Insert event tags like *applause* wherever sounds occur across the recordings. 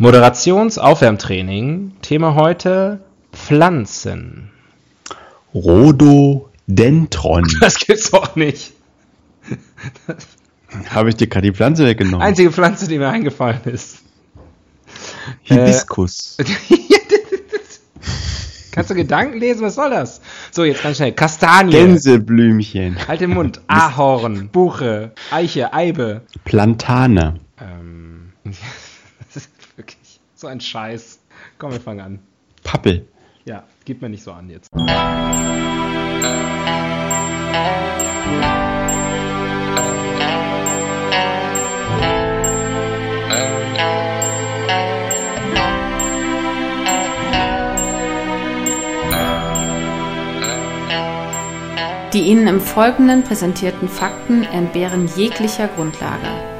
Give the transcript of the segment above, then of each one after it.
Moderationsaufwärmtraining. Thema heute Pflanzen. Rhododendron. *laughs* Das gibt's doch nicht. Habe ich dir gerade die Pflanze weggenommen? Einzige Pflanze, die mir eingefallen ist. Hibiskus. *laughs* Kannst du Gedanken lesen? Was soll das? So, jetzt ganz schnell. Kastanie. Gänseblümchen. Halt den Mund. *laughs* Ahorn, Buche, Eiche, Eibe. Plantane. Ähm, so ein Scheiß. Komm, wir fangen an. Pappel. Ja, gib mir nicht so an jetzt. Die Ihnen im Folgenden präsentierten Fakten entbehren jeglicher Grundlage.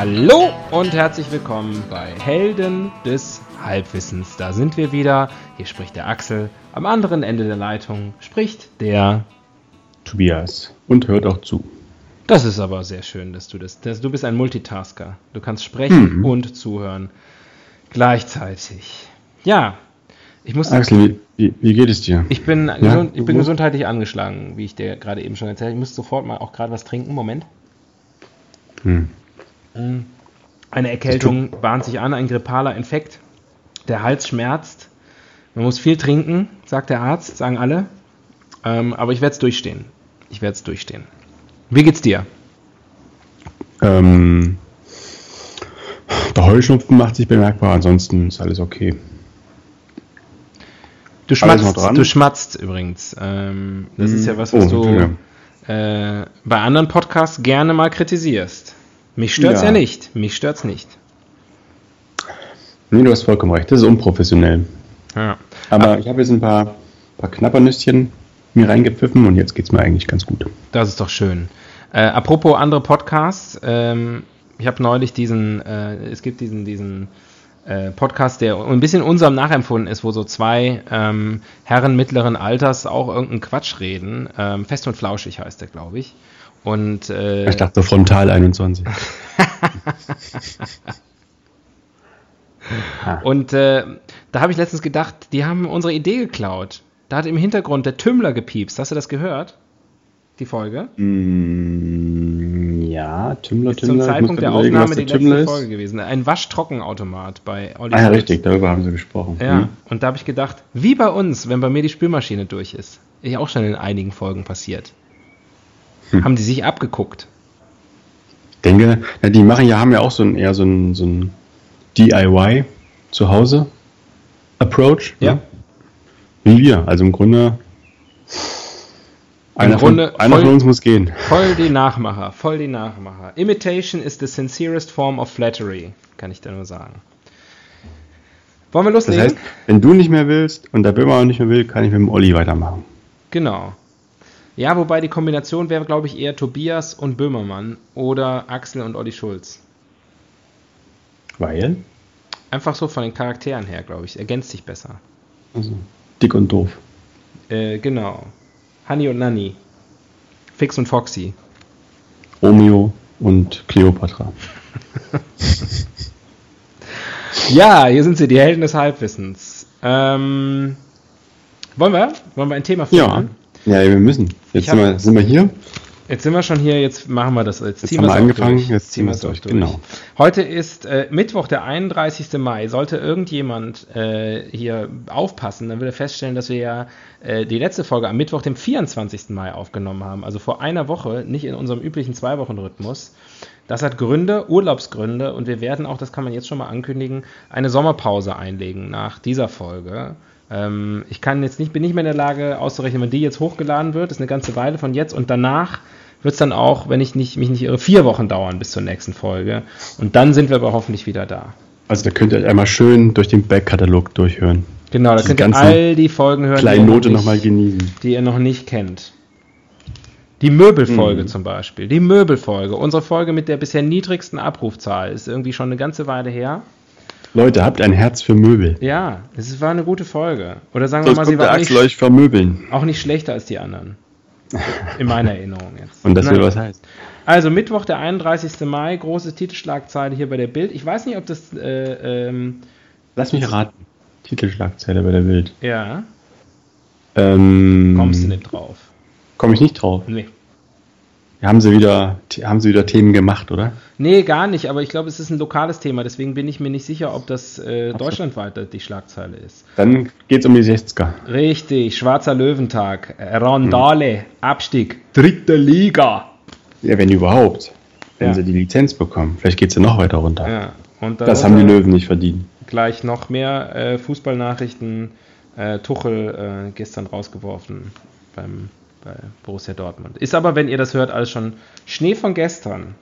Hallo und herzlich willkommen bei Helden des Halbwissens. Da sind wir wieder. Hier spricht der Axel. Am anderen Ende der Leitung spricht der. Tobias. Und hört auch zu. Das ist aber sehr schön, dass du das. Dass du bist ein Multitasker. Du kannst sprechen Mhm. und zuhören gleichzeitig. Ja, ich muss. Axel, wie, wie geht es dir? Ich bin, gesund, ich bin wo- gesundheitlich angeschlagen, wie ich dir gerade eben schon erzählt habe. Ich muss sofort mal auch gerade was trinken. Moment. Hm. Eine Erkältung bahnt sich an, ein grippaler Infekt. Der Hals schmerzt. Man muss viel trinken, sagt der Arzt, sagen alle. Ähm, aber ich werde es durchstehen. Ich werde es durchstehen. Wie geht's dir? Ähm, der Heuschnupfen macht sich bemerkbar, ansonsten ist alles okay. Du schmatzt, du schmatzt übrigens. Ähm, das ist ja was, was Oh, du äh, bei anderen Podcasts gerne mal kritisierst. Mich stört's ja. Ja. nicht. Mich stört's nicht. Nee, du hast vollkommen recht, das ist unprofessionell. Ja. Aber ich habe jetzt ein paar, paar Knappernüsschen mir reingepfiffen und jetzt geht's mir eigentlich ganz gut. Das ist doch schön. Äh, apropos andere Podcasts, ähm, ich habe neulich diesen, äh, es gibt diesen, diesen äh, Podcast, der ein bisschen unserem nachempfunden ist, wo so zwei ähm, Herren mittleren Alters auch irgendeinen Quatsch reden. Ähm, Fest und flauschig heißt der, glaube ich. Und äh, Ich dachte Frontal 21. *laughs* Und äh, da habe ich letztens gedacht, die haben unsere Idee geklaut. Da hat im Hintergrund der Tümmler gepiepst. Hast du das gehört? Die Folge? Mm, ja, Tümmler, Ist zum Tümmler. ich Zeitpunkt der überlegen, Aufnahme die der Tümmler letzte ist. Folge gewesen. Ein Waschtrockenautomat bei Olli Ah ja, richtig, darüber haben sie gesprochen. Ja, Hm. und da habe ich gedacht, wie bei uns, wenn bei mir die Spülmaschine durch ist. Ist ja auch schon in einigen Folgen passiert. Hm. Haben die sich abgeguckt. denke, na, die machen ja, haben ja auch so ein eher so ein, so ein DIY zu Hause Approach. Ja. Ne? Wie wir. Also im Grunde, einer, Grunde von, einer voll- von uns muss gehen. Voll die Nachmacher, voll die Nachmacher. Imitation is the sincerest form of flattery, kann ich da nur sagen. Wollen wir Das loslegen? heißt, wenn du nicht mehr willst und der Böhmer auch nicht mehr will, kann ich mit dem Olli weitermachen. Genau. Ja, wobei die Kombination wäre, glaube ich, eher Tobias und Böhmermann oder Axel und Olli Schulz. Weil? Einfach so von den Charakteren her, glaube ich. Ergänzt sich besser. Also, dick und doof. Äh, genau. Honey und Nanny. Fix und Foxy. Romeo und Cleopatra. *laughs* Ja, hier sind sie, die Helden des Halbwissens. Ähm, wollen wir? Wollen wir ein Thema finden? Ja, wir müssen. Jetzt sind wir, sind wir hier. Jetzt sind wir schon hier, jetzt machen wir das. Jetzt, Jetzt ziehen haben wir angefangen, durch. jetzt ziehen wir es durch, genau. Heute ist äh, Mittwoch, der 31. Mai. Sollte irgendjemand äh, hier aufpassen, dann wird er feststellen, dass wir ja äh, die letzte Folge am Mittwoch, dem 24. Mai aufgenommen haben. Also vor einer Woche, nicht in unserem üblichen Zwei-Wochen-Rhythmus. Das hat Gründe, Urlaubsgründe und wir werden auch, das kann man jetzt schon mal ankündigen, eine Sommerpause einlegen nach dieser Folge. Ähm, ich kann jetzt nicht, bin nicht mehr in der Lage auszurechnen, wenn die jetzt hochgeladen wird, das ist eine ganze Weile von jetzt und danach wird es dann auch, wenn ich nicht, mich nicht irre, vier Wochen dauern bis zur nächsten Folge. Und dann sind wir aber hoffentlich wieder da. Also da könnt ihr einmal schön durch den Backkatalog durchhören. Genau, da könnt ihr all die Folgen hören, Kleine ihr noch Note nicht- nochmal genießen. die ihr noch nicht kennt. Die Möbelfolge Mhm. zum Beispiel. Die Möbelfolge. Unsere Folge mit der bisher niedrigsten Abrufzahl ist irgendwie schon eine ganze Weile her. Leute, habt ein Herz für Möbel. Ja, es war eine gute Folge. Oder sagen wir Sonst mal, sie war auch nicht, euch vermöbeln. auch nicht schlechter als die anderen. *laughs* In meiner Erinnerung jetzt. Und das will was heißen. Also Mittwoch, der 31. Mai, große Titelschlagzeile hier bei der Bild. Ich weiß nicht, ob das, äh, ähm, Lass mich raten. Titelschlagzeile bei der Bild. ja, Ähm, kommst du nicht drauf. Komme ich nicht drauf. Nee. Haben sie wieder, haben sie wieder Themen gemacht, oder? Nee, gar nicht, aber ich glaube, es ist ein lokales Thema, deswegen bin ich mir nicht sicher, ob das äh, deutschlandweit die Schlagzeile ist. Dann geht's um die 60er. Richtig, Schwarzer Löwentag, Randale, Abstieg, dritte Liga. Ja, wenn überhaupt. Wenn Ja. sie die Lizenz bekommen. Vielleicht geht's ja noch weiter runter. Ja, und Das haben die Löwen nicht verdient. gleich noch mehr äh, Fußballnachrichten. Äh, Tuchel äh, gestern rausgeworfen beim, bei Borussia Dortmund. Ist aber, wenn ihr das hört, alles schon Schnee von gestern.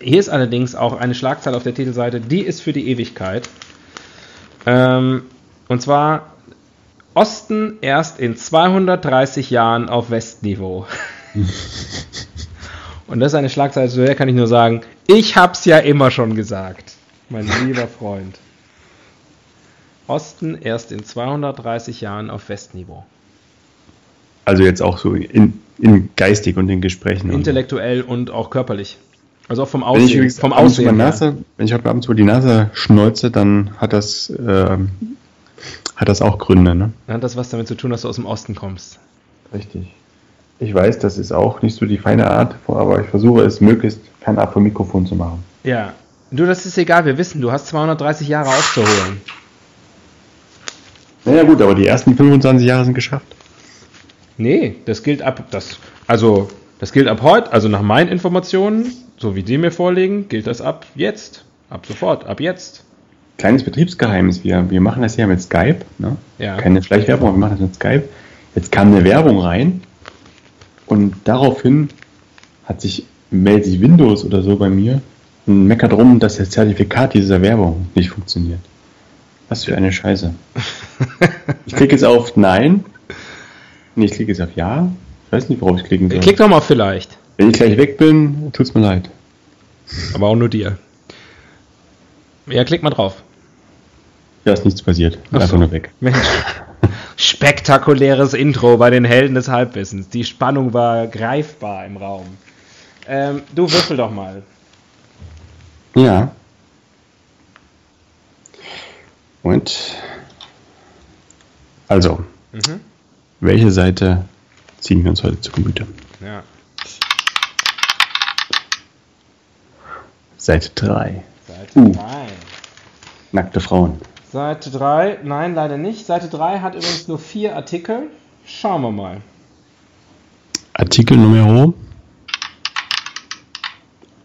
Hier ist allerdings auch eine Schlagzeile auf der Titelseite, die ist für die Ewigkeit. Ähm, und zwar Osten erst in 230 Jahren auf Westniveau. *laughs* Und das ist eine Schlagzeile, zu der kann ich nur sagen, ich hab's ja immer schon gesagt, mein lieber Freund. Osten erst in 230 Jahren auf Westniveau. Also jetzt auch so in, in geistig und in Gesprächen. Intellektuell und auch körperlich. Also auch vom Wenn ich Aussehen. vom Aussehen her. Nase, wenn ich abends mal die Nase schneuze, dann hat das, ähm, hat das auch Gründe, ne? Dann hat das was damit zu tun, dass du aus dem Osten kommst. Richtig. Ich weiß, das ist auch nicht so die feine Art, aber ich versuche es möglichst fernab vom Mikrofon zu machen. Ja. Du, das ist egal, wir wissen, du hast 230 Jahre aufzuholen. Naja gut, aber die ersten 25 Jahre sind geschafft. Nee, das gilt ab, das, also, das gilt ab heute, also nach meinen Informationen, so wie die mir vorliegen, gilt das ab jetzt. Ab sofort, ab jetzt. Kleines Betriebsgeheimnis, wir, wir machen das ja mit Skype, ne? Ja. Keine Schleichwerbung, aber wir machen das mit Skype. Jetzt kam eine Werbung rein und daraufhin hat sich, meldet sich Windows oder so bei mir und meckert drum, dass das Zertifikat dieser Werbung nicht funktioniert. Was für eine Scheiße. *laughs* Ich klicke jetzt auf Nein. Nee, ich klicke jetzt auf Ja. Ich weiß nicht, worauf ich klicken soll. Klick doch mal vielleicht. Wenn ich gleich weg bin, tut's mir leid. Aber auch nur dir. Ja, klick mal drauf. Ja, ist nichts passiert. Ach Einfach nur weg. Mensch. *laughs* Spektakuläres Intro bei den Helden des Halbwissens. Die Spannung war greifbar im Raum. Ähm, du würfel doch mal. Ja. Und also, Mhm. Welche Seite ziehen wir uns heute zu Gemüte? Ja. Seite 3. Seite Uh. 3. Nackte Frauen. Seite 3, nein, leider nicht. Seite 3 hat übrigens nur vier Artikel. Schauen wir mal. Artikel Nummer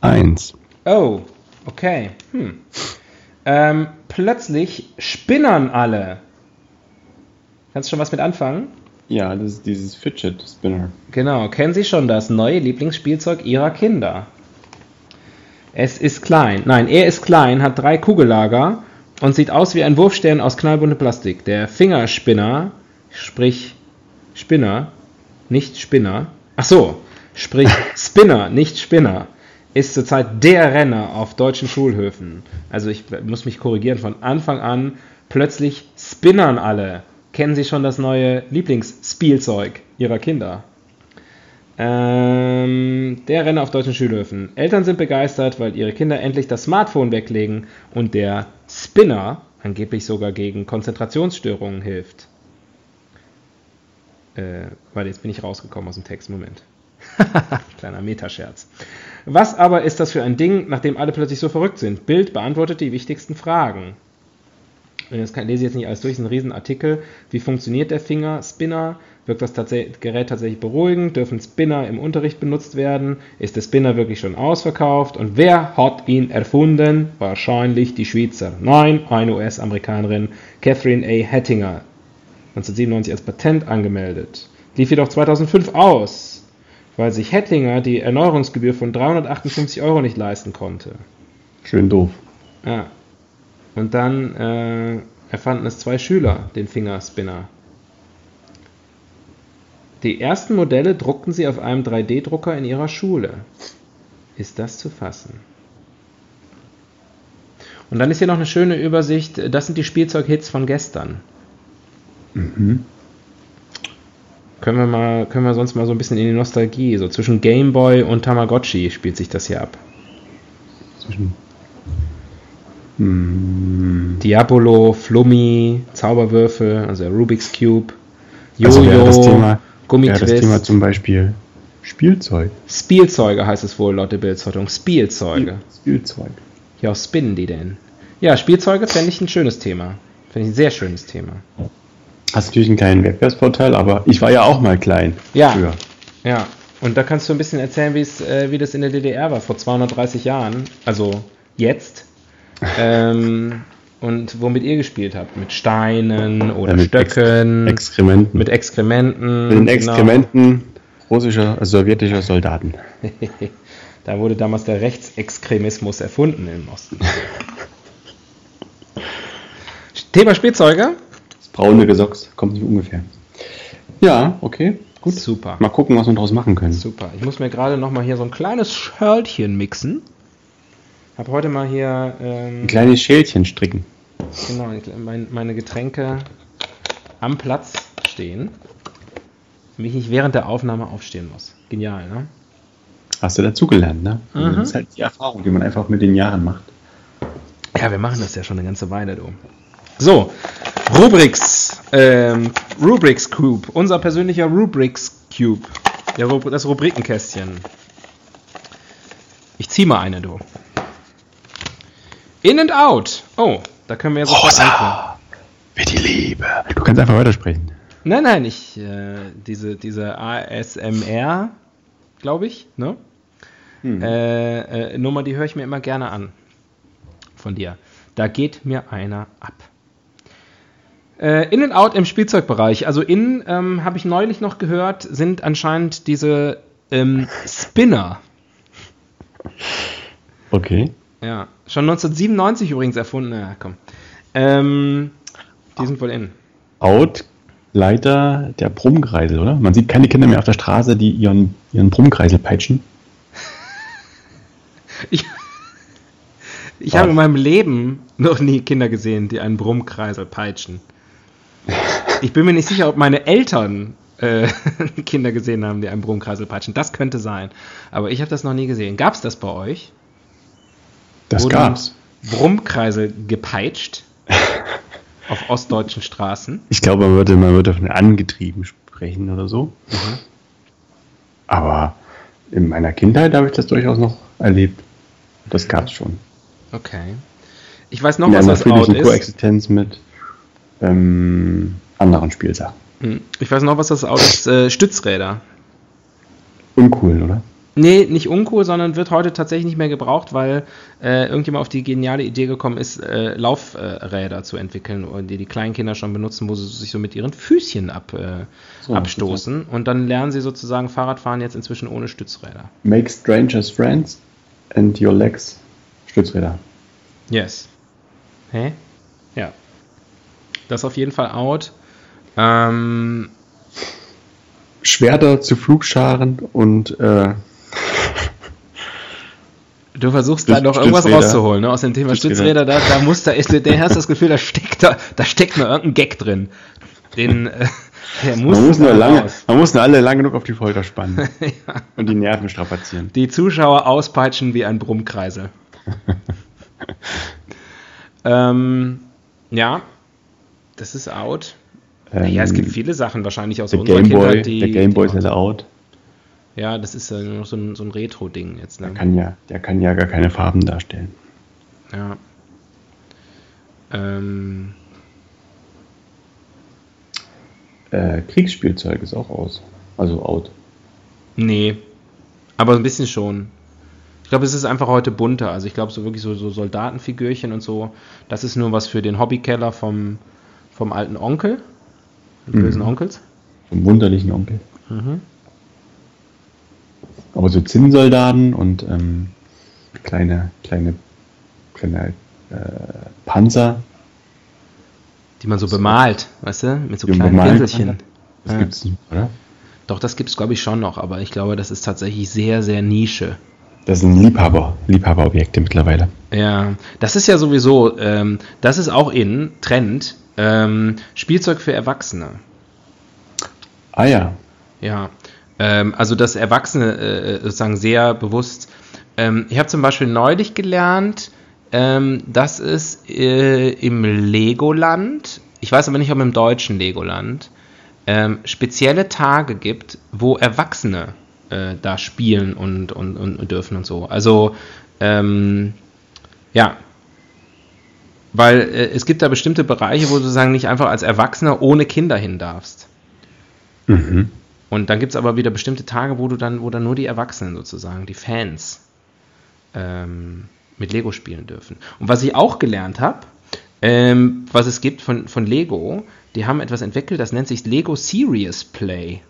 1. Oh, okay. Hm. Ähm, plötzlich spinnern alle. Kannst du schon was mit anfangen? Ja, das ist dieses Fidget Spinner. Genau, kennen Sie schon das neue Lieblingsspielzeug Ihrer Kinder? Es ist klein. Nein, er ist klein, hat drei Kugellager und sieht aus wie ein Wurfstern aus knallbuntem Plastik. Der Fingerspinner, sprich Spinner, nicht Spinner. Ach so, sprich *laughs* Spinner, nicht Spinner, ist zurzeit der Renner auf deutschen Schulhöfen. Also ich muss mich korrigieren, von Anfang an plötzlich spinnern alle. Kennen Sie schon das neue Lieblingsspielzeug Ihrer Kinder? Ähm, der Renner auf deutschen Schulhöfen. Eltern sind begeistert, weil ihre Kinder endlich das Smartphone weglegen und der Spinner angeblich sogar gegen Konzentrationsstörungen hilft. Äh, warte, jetzt bin ich rausgekommen aus dem Text. Moment. *laughs* Kleiner Metascherz. Was aber ist das für ein Ding, nachdem alle plötzlich so verrückt sind? Bild beantwortet die wichtigsten Fragen. Das kann, lese ich jetzt nicht alles durch, das ist ein Riesenartikel. Wie funktioniert der Fingerspinner? Wirkt das tats Gerät tatsächlich beruhigend? Dürfen Spinner im Unterricht benutzt werden? Ist der Spinner wirklich schon ausverkauft? Und wer hat ihn erfunden? Wahrscheinlich die Schweizer. Nein, eine US-Amerikanerin, Catherine A. Hettinger. 1997 als Patent angemeldet. Lief jedoch 2005 aus, weil sich Hettinger die Erneuerungsgebühr von 358 Euro nicht leisten konnte. Schön doof. Ja. Und dann äh, erfanden es zwei Schüler, den Fingerspinner. Die ersten Modelle druckten sie auf einem 3D-Drucker in ihrer Schule. Ist das zu fassen? Und dann ist hier noch eine schöne Übersicht. Das sind die Spielzeughits von gestern. Mhm. Können wir mal, können wir sonst mal so ein bisschen in die Nostalgie, so zwischen Game Boy und Tamagotchi spielt sich das hier ab. Zwischen. Mm, Diabolo, Flummi, Zauberwürfel, also Rubik's Cube, Also das Thema, Jojo, wäre das Gummitwist, Thema zum Beispiel Spielzeug. Spielzeuge heißt es wohl laut der Bildzeitung. Spielzeuge. Spielzeug. Ja, spinnen die denn? Ja, Spielzeuge fände ich ein schönes Thema. Fände ich ein sehr schönes Thema. Hast natürlich einen kleinen Wettbewerbsvorteil, aber ich war ja auch mal klein. Ja. Früher. Ja, und da kannst du ein bisschen erzählen, wie es, äh, wie das in der DDR war vor 230 Jahren. Also jetzt. Ähm, und womit ihr gespielt habt. Mit Steinen oder Ja, mit Stöcken. Exkrementen. mit Exkrementen. Mit den genau. Exkrementen russischer, also sowjetischer Soldaten. *laughs* Da wurde damals der Rechtsextremismus erfunden im Osten. *laughs* Thema Spielzeuge? Das braune Gesocks kommt nicht ungefähr. Ja, okay, gut. Super. Mal gucken, was wir daraus machen können. Super. Ich muss mir gerade noch mal hier so ein kleines Schörlchen mixen. Habe heute mal hier ähm, Ein kleines Schälchen stricken. genau, mein, meine Getränke am Platz stehen, damit ich nicht während der Aufnahme aufstehen muss. Genial, ne? Hast du dazugelernt, ne? Also Mhm. Das ist halt die Erfahrung, die man einfach mit den Jahren macht. Ja, wir machen das ja schon eine ganze Weile, du. So, Rubriks, ähm, Rubriks Cube, unser persönlicher Rubriks Cube, der das Rubrikenkästchen. Ich zieh mal eine, du. In and out. Oh, da können wir ja sofort anfangen. Wie die Liebe. Du kannst einfach weitersprechen. Nein, nein, ich, äh, diese, diese ASMR, glaube ich, ne? Hm. Äh, äh, Nummer, die höre ich mir immer gerne an. Von dir. Da geht mir einer ab. Äh, in and out im Spielzeugbereich. Also in, ähm, habe ich neulich noch gehört, sind anscheinend diese ähm, Spinner. Okay. Ja, schon 1997 übrigens erfunden. Ja, komm. Ähm, die sind wohl in. Out Leiter der Brummkreisel, oder? Man sieht keine Kinder mehr auf der Straße, die ihren, ihren Brummkreisel peitschen. *laughs* Ich, ich habe in meinem Leben noch nie Kinder gesehen, die einen Brummkreisel peitschen. Ich bin mir nicht sicher, ob meine Eltern äh, *laughs* Kinder gesehen haben, die einen Brummkreisel peitschen. Das könnte sein. Aber ich habe das noch nie gesehen. Gab es das bei euch? Das Wurden gab's. Brummkreisel gepeitscht *laughs* auf ostdeutschen Straßen. Ich glaube, man würde, man würde von angetrieben sprechen oder so. Aber in meiner Kindheit habe ich das durchaus noch erlebt. Das gab's schon. Okay. Ich weiß noch, In was das Out ist. Koexistenz mit ähm, anderen Spielsachen. Hm. Ich weiß noch, was das Out ist. Äh, Stützräder. Uncool, oder? Nee, nicht uncool, sondern wird heute tatsächlich nicht mehr gebraucht, weil äh, irgendjemand auf die geniale Idee gekommen ist, äh, Laufräder zu entwickeln, die die kleinen Kinder schon benutzen, wo sie sich so mit ihren Füßchen ab, äh, So, abstoßen. Und dann lernen sie sozusagen Fahrradfahren jetzt inzwischen ohne Stützräder. Make strangers friends and your legs Stützräder. Yes. Hä? Ja. Das ist auf jeden Fall out. Ähm, Schwerter zu Flugscharen und äh, Du versuchst Stütz- da noch irgendwas rauszuholen, ne? Aus dem Thema Stützräder. Da, da muss da ist, der hast das Gefühl, da steckt da, da steckt noch irgendein Gag drin. Den, äh, der muss, man, muss nur da lange, raus. man muss nur alle lang genug auf die Folter spannen *laughs* und die Nerven strapazieren. Die Zuschauer auspeitschen wie ein Brummkreisel. *laughs* ähm, ja, das ist out. ja, es gibt viele Sachen wahrscheinlich aus unserer Gameboy, Kindheit, die. der Gameboy ist ja out. Ja, das ist ja nur noch so ein, so ein Retro-Ding jetzt, Der ne? kann ja, der kann ja gar keine Farben darstellen. Ja. Ähm, Äh, Kriegsspielzeug ist auch aus. Also out. Nee, aber ein bisschen schon. Ich glaube, es ist einfach heute bunter. Also ich glaube, so wirklich so, so Soldatenfigürchen und so, das ist nur was für den Hobbykeller vom, vom alten Onkel, den Mhm. bösen Onkels. Vom wunderlichen Onkel. Mhm. Aber so Zinnsoldaten und ähm, kleine, kleine, kleine äh, Panzer. Die man so, bemalt, weißt du? Mit so Die kleinen Pinselchen. Das Ja. gibt's nicht, oder? Doch, das gibt es, glaube ich, schon noch, aber ich glaube, das ist tatsächlich sehr, sehr Nische. Das sind Liebhaber, Liebhaberobjekte mittlerweile. Ja, das ist ja sowieso, ähm, das ist auch in Trend, ähm, Spielzeug für Erwachsene. Ah ja, Ja, ähm, also das Erwachsene äh, sozusagen sehr bewusst. Ähm, ich habe zum Beispiel neulich gelernt, ähm, dass es äh, im Legoland, ich weiß aber nicht, ob im deutschen Legoland, ähm, spezielle Tage gibt, wo Erwachsene äh, da spielen und, und, und dürfen und so. Also, ähm, ja. Weil äh, es gibt da bestimmte Bereiche, wo du sozusagen nicht einfach als Erwachsener ohne Kinder hin darfst. mhm. Und dann gibt es aber wieder bestimmte Tage, wo du dann, wo dann nur die Erwachsenen sozusagen, die Fans, ähm, mit Lego spielen dürfen. Und was ich auch gelernt habe, ähm, was es gibt von, von Lego, die haben etwas entwickelt, das nennt sich Lego Serious Play.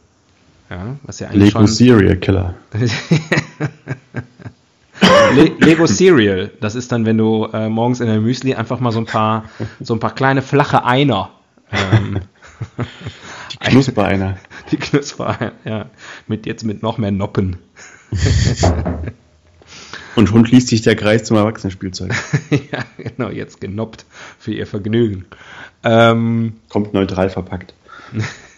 Ja, was ja eigentlich Lego Serial Killer. *laughs* Le Lego Cereal, das ist dann, wenn du äh, morgens in der Müsli einfach mal so ein paar, so ein paar kleine flache Einer. Ähm, *laughs* Die Knuspereiner. *laughs* die Knusper, ja, mit jetzt mit noch mehr Noppen. *laughs* Und schon schließt sich der Kreis zum Erwachsenenspielzeug. *laughs* ja, genau, jetzt genoppt für ihr Vergnügen. Ähm, Kommt neutral verpackt.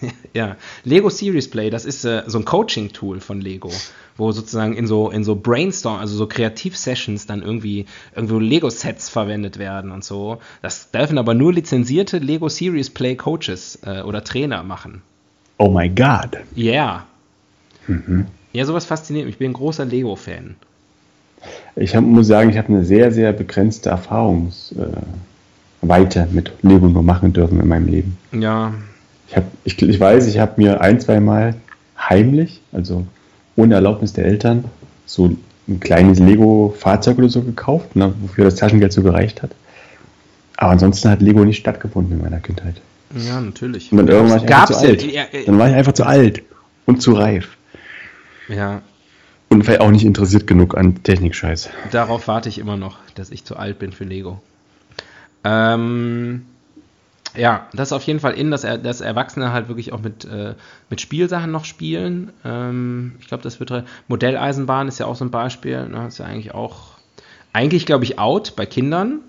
*laughs* ja, Lego Series Play, das ist äh, so ein Coaching-Tool von Lego, wo sozusagen in so, in so Brainstorm, also so Kreativ-Sessions dann irgendwie irgendwo Lego-Sets verwendet werden und so. Das dürfen aber nur lizenzierte Lego Series Play Coaches äh, oder Trainer machen. Oh my god. Yeah. Mhm. Ja, sowas fasziniert mich. Ich bin ein großer Lego-Fan. Ich hab, muss sagen, ich habe eine sehr, sehr begrenzte Erfahrungsweite äh, mit Lego nur machen dürfen in meinem Leben. Ja, Ich, hab, ich, ich weiß, ich habe mir ein, zwei Mal heimlich, also ohne Erlaubnis der Eltern, so ein kleines Lego-Fahrzeug oder so gekauft, ne, wofür das Taschengeld so gereicht hat. Aber ansonsten hat Lego nicht stattgefunden in meiner Kindheit. ja, natürlich. Und dann irgendwann war ich einfach Gab's zu alt. Ja, ja, Dann war ich einfach zu alt und zu reif. ja, Und vielleicht auch nicht interessiert genug an Technikscheiß. Darauf warte ich immer noch, dass ich zu alt bin für Lego. Ähm, ja, das ist auf jeden Fall in, dass, er, dass Erwachsene halt wirklich auch mit, äh, mit Spielsachen noch spielen. Ähm, ich glaube, das wird Modelleisenbahn ist ja auch so ein Beispiel. Ne? Ist ja eigentlich auch, eigentlich glaube ich out bei Kindern,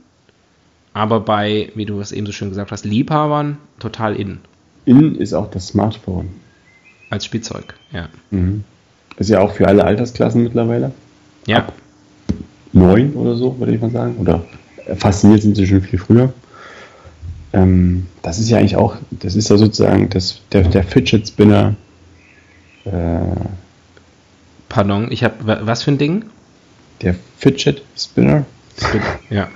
aber bei, wie du es eben so schön gesagt hast, Liebhabern total in In ist auch das Smartphone. als Spielzeug. Ja, Mhm. Ist ja auch für alle Altersklassen mittlerweile. ja, Neun oder so, würde ich mal sagen. Oder fasziniert sind sie schon viel früher. Ähm, das ist ja eigentlich auch, das ist ja sozusagen das, der, der Fidget Spinner. Äh, pardon. Ich habe was für ein Ding? der Fidget Spinner. Ja.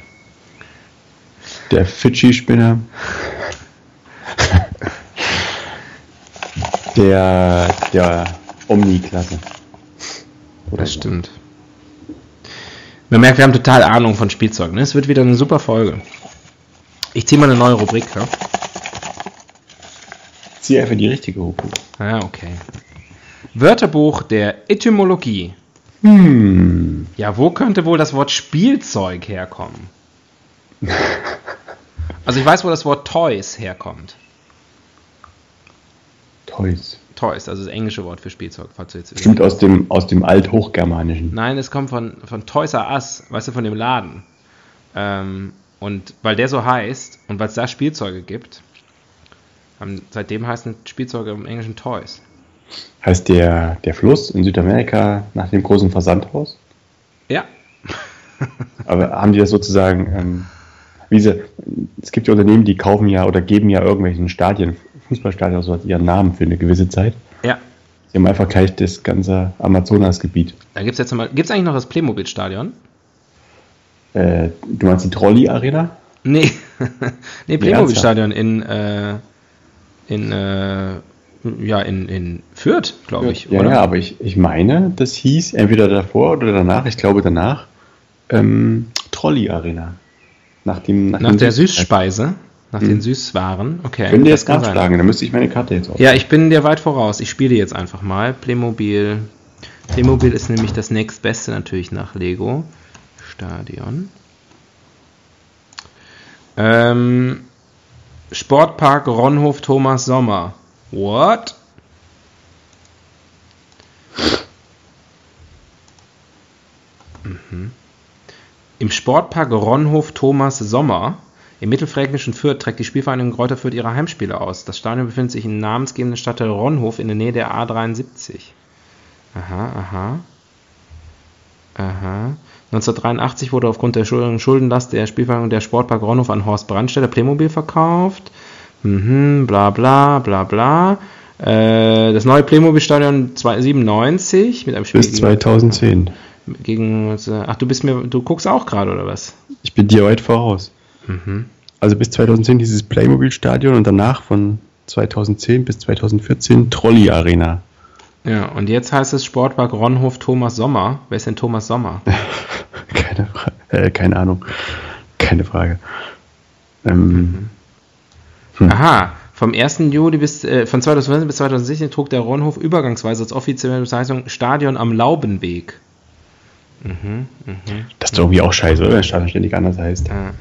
Der Fidget Spinner. der, der Omni-Klasse. Das so. stimmt. Man merkt, wir haben total Ahnung von Spielzeug. Ne? Es wird wieder eine super Folge. Ich ziehe mal eine neue Rubrik. Ja, Zieh einfach die richtige Rubrik. ah, okay. Wörterbuch der Etymologie. Hm. Ja, wo könnte wohl das Wort Spielzeug herkommen? Also ich weiß, wo das Wort Toys herkommt. Toys. Toys, also das englische Wort für Spielzeug. Falls du jetzt Bestimmt aus dem, aus dem Althochgermanischen. Nein, es kommt von, von Toys R Us, weißt du, von dem Laden. Ähm, und weil der so heißt und weil es da Spielzeuge gibt, haben, seitdem heißen Spielzeuge im Englischen Toys. Heißt der, der Fluss in Südamerika nach dem großen Versandhaus? Ja. *laughs* Aber haben die das sozusagen, ähm, wie sie, es gibt ja Unternehmen, die kaufen ja oder geben ja irgendwelchen Stadien, Fußballstadien oder so ihren Namen für eine gewisse Zeit. Ja. Sie haben einfach gleich das ganze Amazonasgebiet. Da gibt es jetzt nochmal. Gibt es eigentlich noch das Playmobil-Stadion? Äh, du meinst die Trolley-Arena? Nee. *laughs* nee, Playmobil-Stadion in, äh, in, äh, ja, in, in Fürth, glaube ich. ja, oder? ja, aber ich, ich meine, das hieß entweder davor oder danach, ich glaube danach, ähm, Trolley-Arena. Nach, dem, Nach dem der Süß- Süßspeise, nach Mhm. den Süßwaren. Okay. Könnt ihr das jetzt sein. nachschlagen, dann müsste ich meine Karte jetzt auf. Ja, ich bin dir weit voraus. Ich spiele jetzt einfach mal. Playmobil. Playmobil ist nämlich das nächstbeste natürlich nach Lego. Stadion. Ähm, Sportpark Ronhof Thomas Sommer. What? Mhm. Im Sportpark Ronhof Thomas Sommer im mittelfränkischen Fürth trägt die Spielvereinigung Kräuter Fürth ihre Heimspiele aus. Das Stadion befindet sich im namensgebenden Stadtteil Ronhof in der Nähe der A73. Aha, aha. Aha. 1983 wurde aufgrund der Schuldenlast der Spielvereinigung der Sportpark Ronhof an Horst Brandstätter Playmobil verkauft. Mhm, bla bla bla bla. Äh, das neue Playmobil-Stadion 97 mit einem Spiel. Bis 2010. Gegen, ach, du bist mir, du guckst auch gerade, oder was? Ich bin dir weit voraus. Mhm. Also bis 2010 dieses Playmobil-Stadion und danach von 2010 bis 2014 Trolley Arena. Ja, und jetzt heißt es Sportpark Ronhof Thomas Sommer. Wer ist denn Thomas Sommer? *laughs* keine, äh, keine Ahnung. Keine Frage. Ähm, hm. Aha, vom 1. Juli bis äh, von 2015 bis 2016 trug der Ronhof übergangsweise als offizielle Bezeichnung Stadion am Laubenweg. Mhm, mh. Das ist doch irgendwie auch scheiße, oder? Wenn Stadion ständig anders heißt. Ja.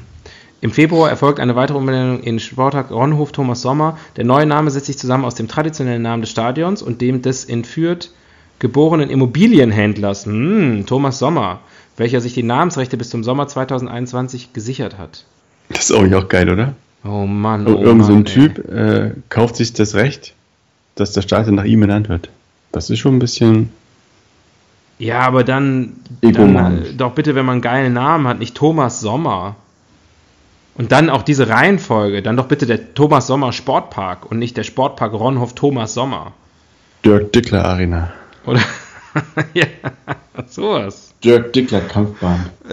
Im Februar erfolgt eine weitere Umbenennung in Sporttag Ronhof Thomas Sommer. Der neue Name setzt sich zusammen aus dem traditionellen Namen des Stadions und dem des in Fürth geborenen Immobilienhändlers hm, Thomas Sommer, welcher sich die Namensrechte bis zum Sommer 2021 gesichert hat. Das ist irgendwie auch geil, oder? Oh Mann. Oh Irgend so ein Typ äh, kauft sich das Recht, dass der Stadion nach ihm benannt wird. Das ist schon ein bisschen. Ja, aber dann, dann äh, doch bitte, wenn man einen geilen Namen hat, nicht Thomas Sommer. Und dann auch diese Reihenfolge, dann doch bitte der Thomas Sommer Sportpark und nicht der Sportpark Ronhof Thomas Sommer. Dirk Dickler Arena. Oder *laughs* ja, sowas. Dirk Dickler Kampfbahn. *laughs*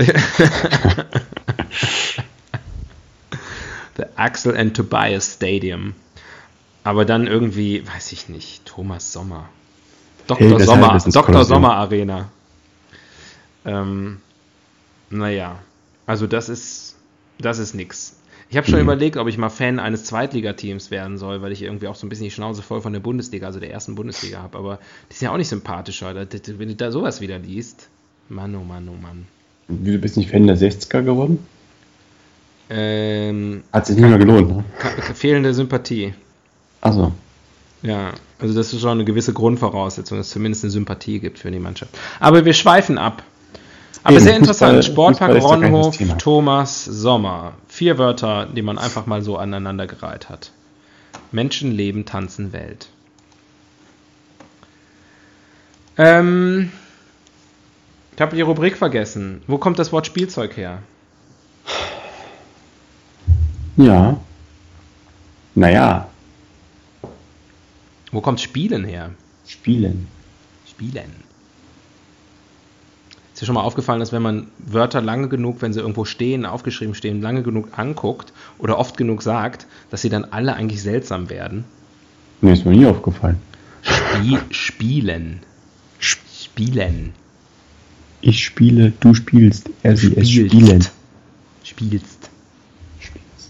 The Axel and Tobias Stadium. Aber dann irgendwie, weiß ich nicht, Thomas Sommer. Dr. Hey, Sommer, Dr. Sommer Arena. Ähm, naja, also das ist das ist nix. Ich habe schon mhm. überlegt, ob ich mal Fan eines Zweitligateams werden soll, weil ich irgendwie auch so ein bisschen die Schnauze voll von der Bundesliga, also der ersten Bundesliga habe. Aber die sind ja auch nicht sympathischer. Wenn du da sowas wieder liest. Mann, oh Mann, oh Mann. Du bist nicht Fan der 60er geworden? Ähm, Hat sich nicht mehr gelohnt, ne? Fehlende Sympathie. Achso. Ja, also das ist schon eine gewisse Grundvoraussetzung, dass es zumindest eine Sympathie gibt für die Mannschaft. Aber wir schweifen ab. Aber Eben, sehr interessant. Fußball, Sportpark Fußball Ronhof, Thomas Sommer. Vier Wörter, die man einfach mal so aneinandergereiht hat. Menschen, Leben, Tanzen, Welt. Ähm, ich habe die Rubrik vergessen. Wo kommt das Wort Spielzeug her? Ja. Naja. Wo kommt Spielen her? Spielen. Spielen. Ist dir schon mal aufgefallen, dass wenn man Wörter lange genug, wenn sie irgendwo stehen, aufgeschrieben stehen, lange genug anguckt oder oft genug sagt, dass sie dann alle eigentlich seltsam werden? Nee, ist mir nie aufgefallen. Spie spielen. Spielen. Ich spiele, du spielst, er sie es spielen. Spielst. Spielst.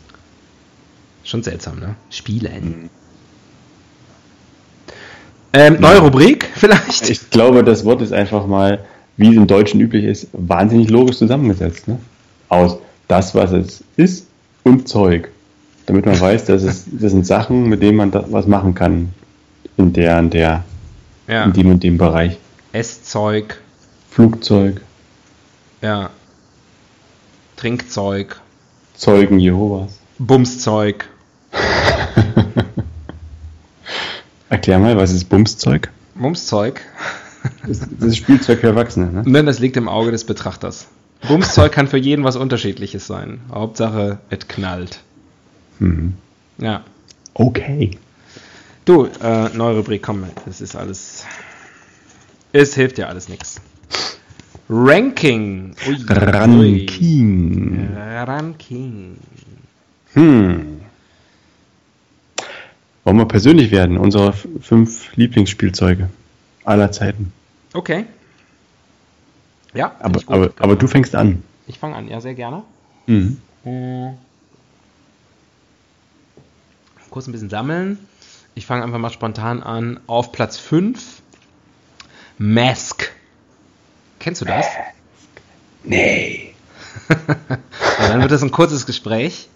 Schon seltsam, ne? Spielen. Mhm. Ähm, neue Rubrik *laughs* vielleicht? Ich glaube, das Wort ist einfach mal wie es im Deutschen üblich ist, wahnsinnig logisch zusammengesetzt. Ne? Aus das, was es ist und Zeug. Damit man weiß, dass es, das sind Sachen, mit denen man da was machen kann. In der und der, ja. in dem und dem Bereich. Esszeug. Flugzeug. Ja. Trinkzeug. Zeugen Jehovas. Bumszeug. *laughs* Erklär mal, was ist Bumszeug? Bumszeug. Das, das ist Spielzeug für Erwachsene, ne? Nein, das liegt im Auge des Betrachters. Bumszeug kann für jeden was Unterschiedliches sein. Hauptsache, es knallt. Mhm. Ja. Okay. Du, äh, neue Rubrik, komm, das ist alles. Es hilft ja alles nichts. Ranking. Ui, Ranking. Ranking. Hm. Wollen wir persönlich werden? Unsere fünf Lieblingsspielzeuge aller Zeiten. Okay. Ja, aber, aber, aber du fängst an. Ich fange an, ja, sehr gerne. Mhm. Hm. Kurz ein bisschen sammeln. Ich fange einfach mal spontan an. Auf Platz 5 Mask. Kennst du das? Nee. *laughs* ja, dann wird das ein kurzes Gespräch.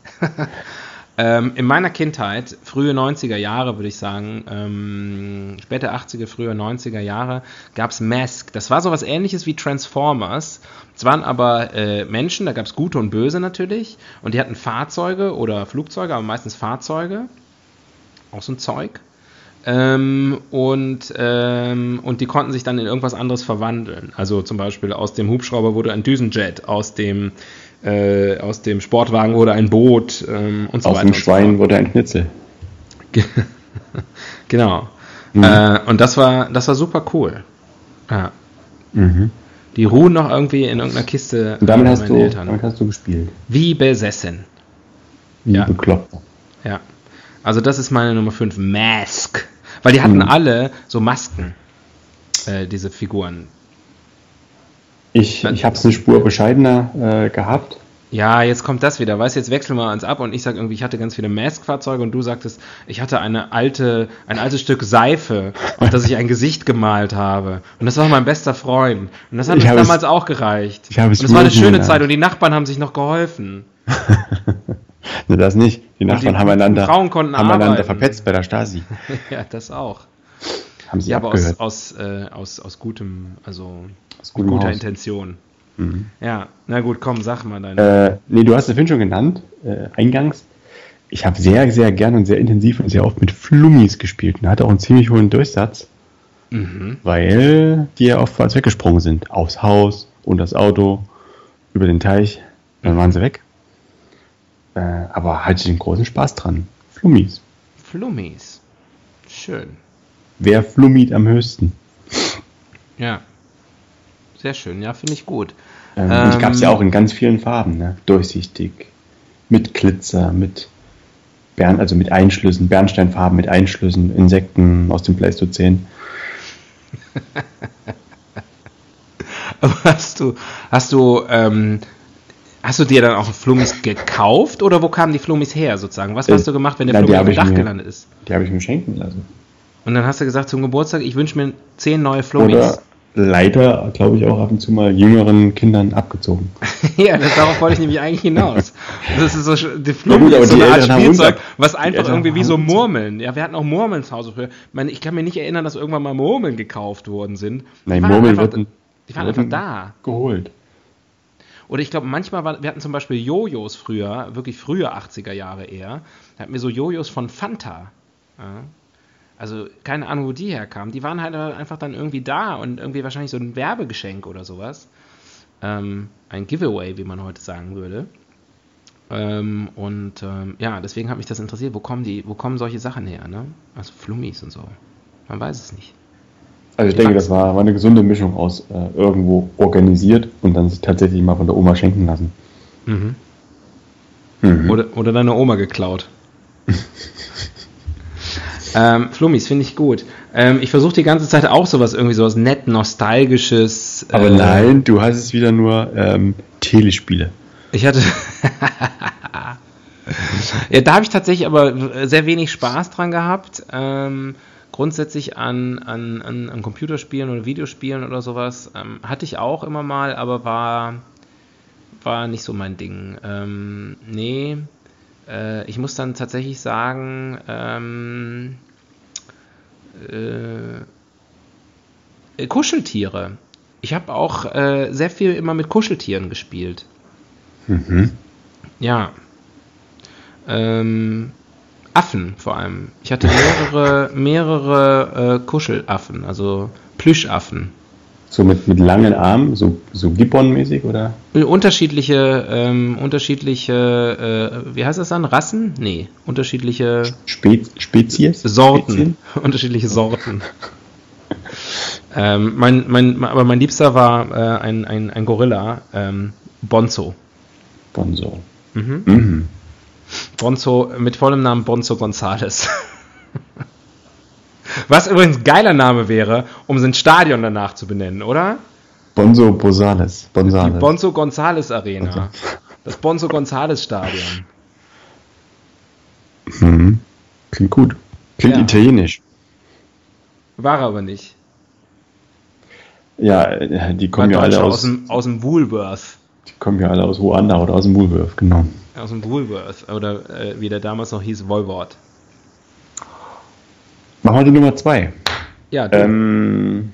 Ähm, in meiner Kindheit, frühe 90er Jahre, würde ich sagen, ähm, späte 80er, frühe 90er Jahre, gab es Mask. Das war sowas ähnliches wie Transformers. Es waren aber äh, Menschen, da gab es gute und böse natürlich. Und die hatten Fahrzeuge oder Flugzeuge, aber meistens Fahrzeuge. Auch so ein Zeug. Ähm, und, ähm, und die konnten sich dann in irgendwas anderes verwandeln. Also zum Beispiel aus dem Hubschrauber wurde ein Düsenjet, aus dem, äh, aus dem Sportwagen wurde ein Boot ähm, und so Aus weiter. dem und so Schwein fort. wurde ein Schnitzel. *laughs* genau. Mhm. Äh, und das war, das war super cool. Ja. Mhm. Die ruhen noch irgendwie in irgendeiner Kiste Und damit bei hast, du, Eltern. damit hast du gespielt. Wie besessen. Wie Ja. bekloppt. Ja. Also das ist meine Nummer 5, Mask. Weil die hatten Mhm. alle so Masken, äh, diese Figuren. Ich, ich habe es eine Spur bescheidener äh, gehabt. Ja, jetzt kommt das wieder. Weißt du, jetzt wechseln wir uns ab und ich sag irgendwie, ich hatte ganz viele Mask-Fahrzeuge und du sagtest, ich hatte eine alte, ein altes Stück Seife, auf das ich ein Gesicht gemalt habe. Und das war mein bester Freund. Und das hat Ich uns habe es- damals auch gereicht. ich und es war eine schöne. Zeit und die Nachbarn haben sich noch geholfen. *laughs* Ne, das nicht. Die Nachbarn die haben einander, Frauen konnten haben einander verpetzt bei der Stasi. *laughs* ja, das auch. Haben sie Ja, aber aus, abgehört. aus, äh, aus, aus gutem, also mit guter Haus. Intention. Mhm. Ja, na gut, komm, sag mal deine. Äh, nee, du hast es vorhin schon genannt, äh, eingangs. Ich habe sehr, sehr gern und sehr intensiv und sehr oft mit Flummis gespielt und hatte auch einen ziemlich hohen Durchsatz, mhm. weil die ja oftmals weggesprungen sind. Aufs Haus, und das Auto, über den Teich, dann waren sie weg. Äh, aber hatte ich den großen Spaß dran. Flummis. Flummis. Schön. Wer flummit am höchsten? Ja. Sehr schön, ja, finde ich gut. Ähm, Ähm, die gab es ja auch in ganz vielen Farben, ne? Durchsichtig, mit Glitzer, mit Bern, also mit Einschlüssen, Bernsteinfarben mit Einschlüssen, Insekten aus dem Pleistozän. *laughs* Aber hast du, hast du, ähm, hast du dir dann auch Flummis gekauft oder wo kamen die Flummis her sozusagen? Was Äh, hast du gemacht, wenn der Flummi auf dem Dach mir- gelandet ist? Die habe ich mir schenken lassen. Und dann hast du gesagt zum Geburtstag, ich wünsche mir zehn neue Flummis. Oder leider, glaube ich, auch ab und zu mal jüngeren Kindern abgezogen. *laughs* ja, das, darauf wollte ich nämlich eigentlich hinaus. Das ist so, die Ja gut, aber ist so die eine Art Spielzeug, unser- was einfach irgendwie wie so Murmeln. Ja, wir hatten auch Murmeln zu Hause früher. Ich, meine, ich kann mir nicht erinnern, dass irgendwann mal Murmeln gekauft worden sind. Nein, Murmeln einfach, wurden, die waren wurden einfach da. geholt. Oder ich glaube, manchmal, war, wir hatten zum Beispiel Jojos früher, wirklich frühe 80er Jahre eher. Da hatten wir so Jojos von Fanta. Ja. Also keine Ahnung, wo die herkamen. Die waren halt einfach dann irgendwie da und irgendwie wahrscheinlich so ein Werbegeschenk oder sowas. Ähm, ein Giveaway, wie man heute sagen würde. Ähm, und ähm, ja, deswegen hat mich das interessiert. Wo kommen die, wo kommen solche Sachen her, ne? Also Flummis und so. Man weiß es nicht. Also ich denke, das war, war eine gesunde Mischung aus äh, irgendwo organisiert und dann sich tatsächlich mal von der Oma schenken lassen. Mhm. Mhm. Oder, oder deine Oma geklaut. *laughs* ähm, Flummis finde ich gut. Ähm, ich versuche die ganze Zeit auch sowas irgendwie sowas nett nostalgisches. Aber äh, nein, du hast es wieder nur ähm, Telespiele. Ich hatte. *laughs* ja, da habe ich tatsächlich aber sehr wenig Spaß dran gehabt. Ähm, grundsätzlich an, an, an, an Computerspielen oder Videospielen oder sowas ähm, hatte ich auch immer mal, aber war, war nicht so mein Ding. Ähm, nee, äh, ich muss dann tatsächlich sagen, ähm, äh, Kuscheltiere. Ich habe auch äh, sehr viel immer mit Kuscheltieren gespielt. Mhm. Ja. Ähm, Affen vor allem. Ich hatte mehrere, mehrere äh, Kuschelaffen, also Plüschaffen. So mit, mit langen Armen, so, so Gibbon-mäßig, oder? Unterschiedliche, ähm, unterschiedliche, äh, wie heißt das dann? Rassen? Nee, unterschiedliche Spez Spezies? Sorten. Spezien? *laughs* Unterschiedliche Sorten. ähm, mein, mein, aber mein Liebster war äh, ein, ein, ein Gorilla, ähm, Bonzo. Bonzo. Mhm. Mhm. Bonzo, mit vollem Namen Bonzo Gonzales. *laughs* Was übrigens ein geiler Name wäre, um sein Stadion danach zu benennen, oder? Bonzo Bosales. Die Bonsales. Bonzo Gonzales Arena. Das Bonzo Gonzales Stadion. Mhm. Klingt gut. Klingt Ja. italienisch. War aber nicht. Ja, äh, die kommen ja alle aus, aus dem, aus dem Woolworth. die kommen ja alle aus Ruanda oder aus dem Woolworth, genau. aus dem Woolworth oder äh, wie der damals noch hieß, Woolworth. Machen wir die Nummer zwei. Ja. Ähm,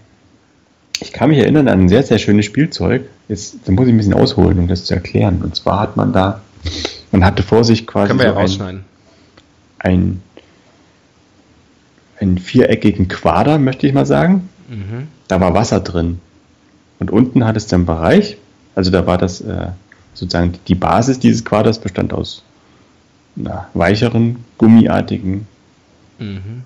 ich kann mich erinnern an ein sehr, sehr schönes Spielzeug. Jetzt da muss ich ein bisschen ausholen, um das zu erklären. Und zwar hat man da, man hatte vor sich quasi können wir ja so ein, rausschneiden. ein, einen viereckigen Quader, möchte ich mal sagen. Mhm. Da war Wasser drin. Und unten hat es dann Bereich, also da war das äh, sozusagen die Basis dieses Quaders bestand aus na, weicheren, gummiartigen Mhm.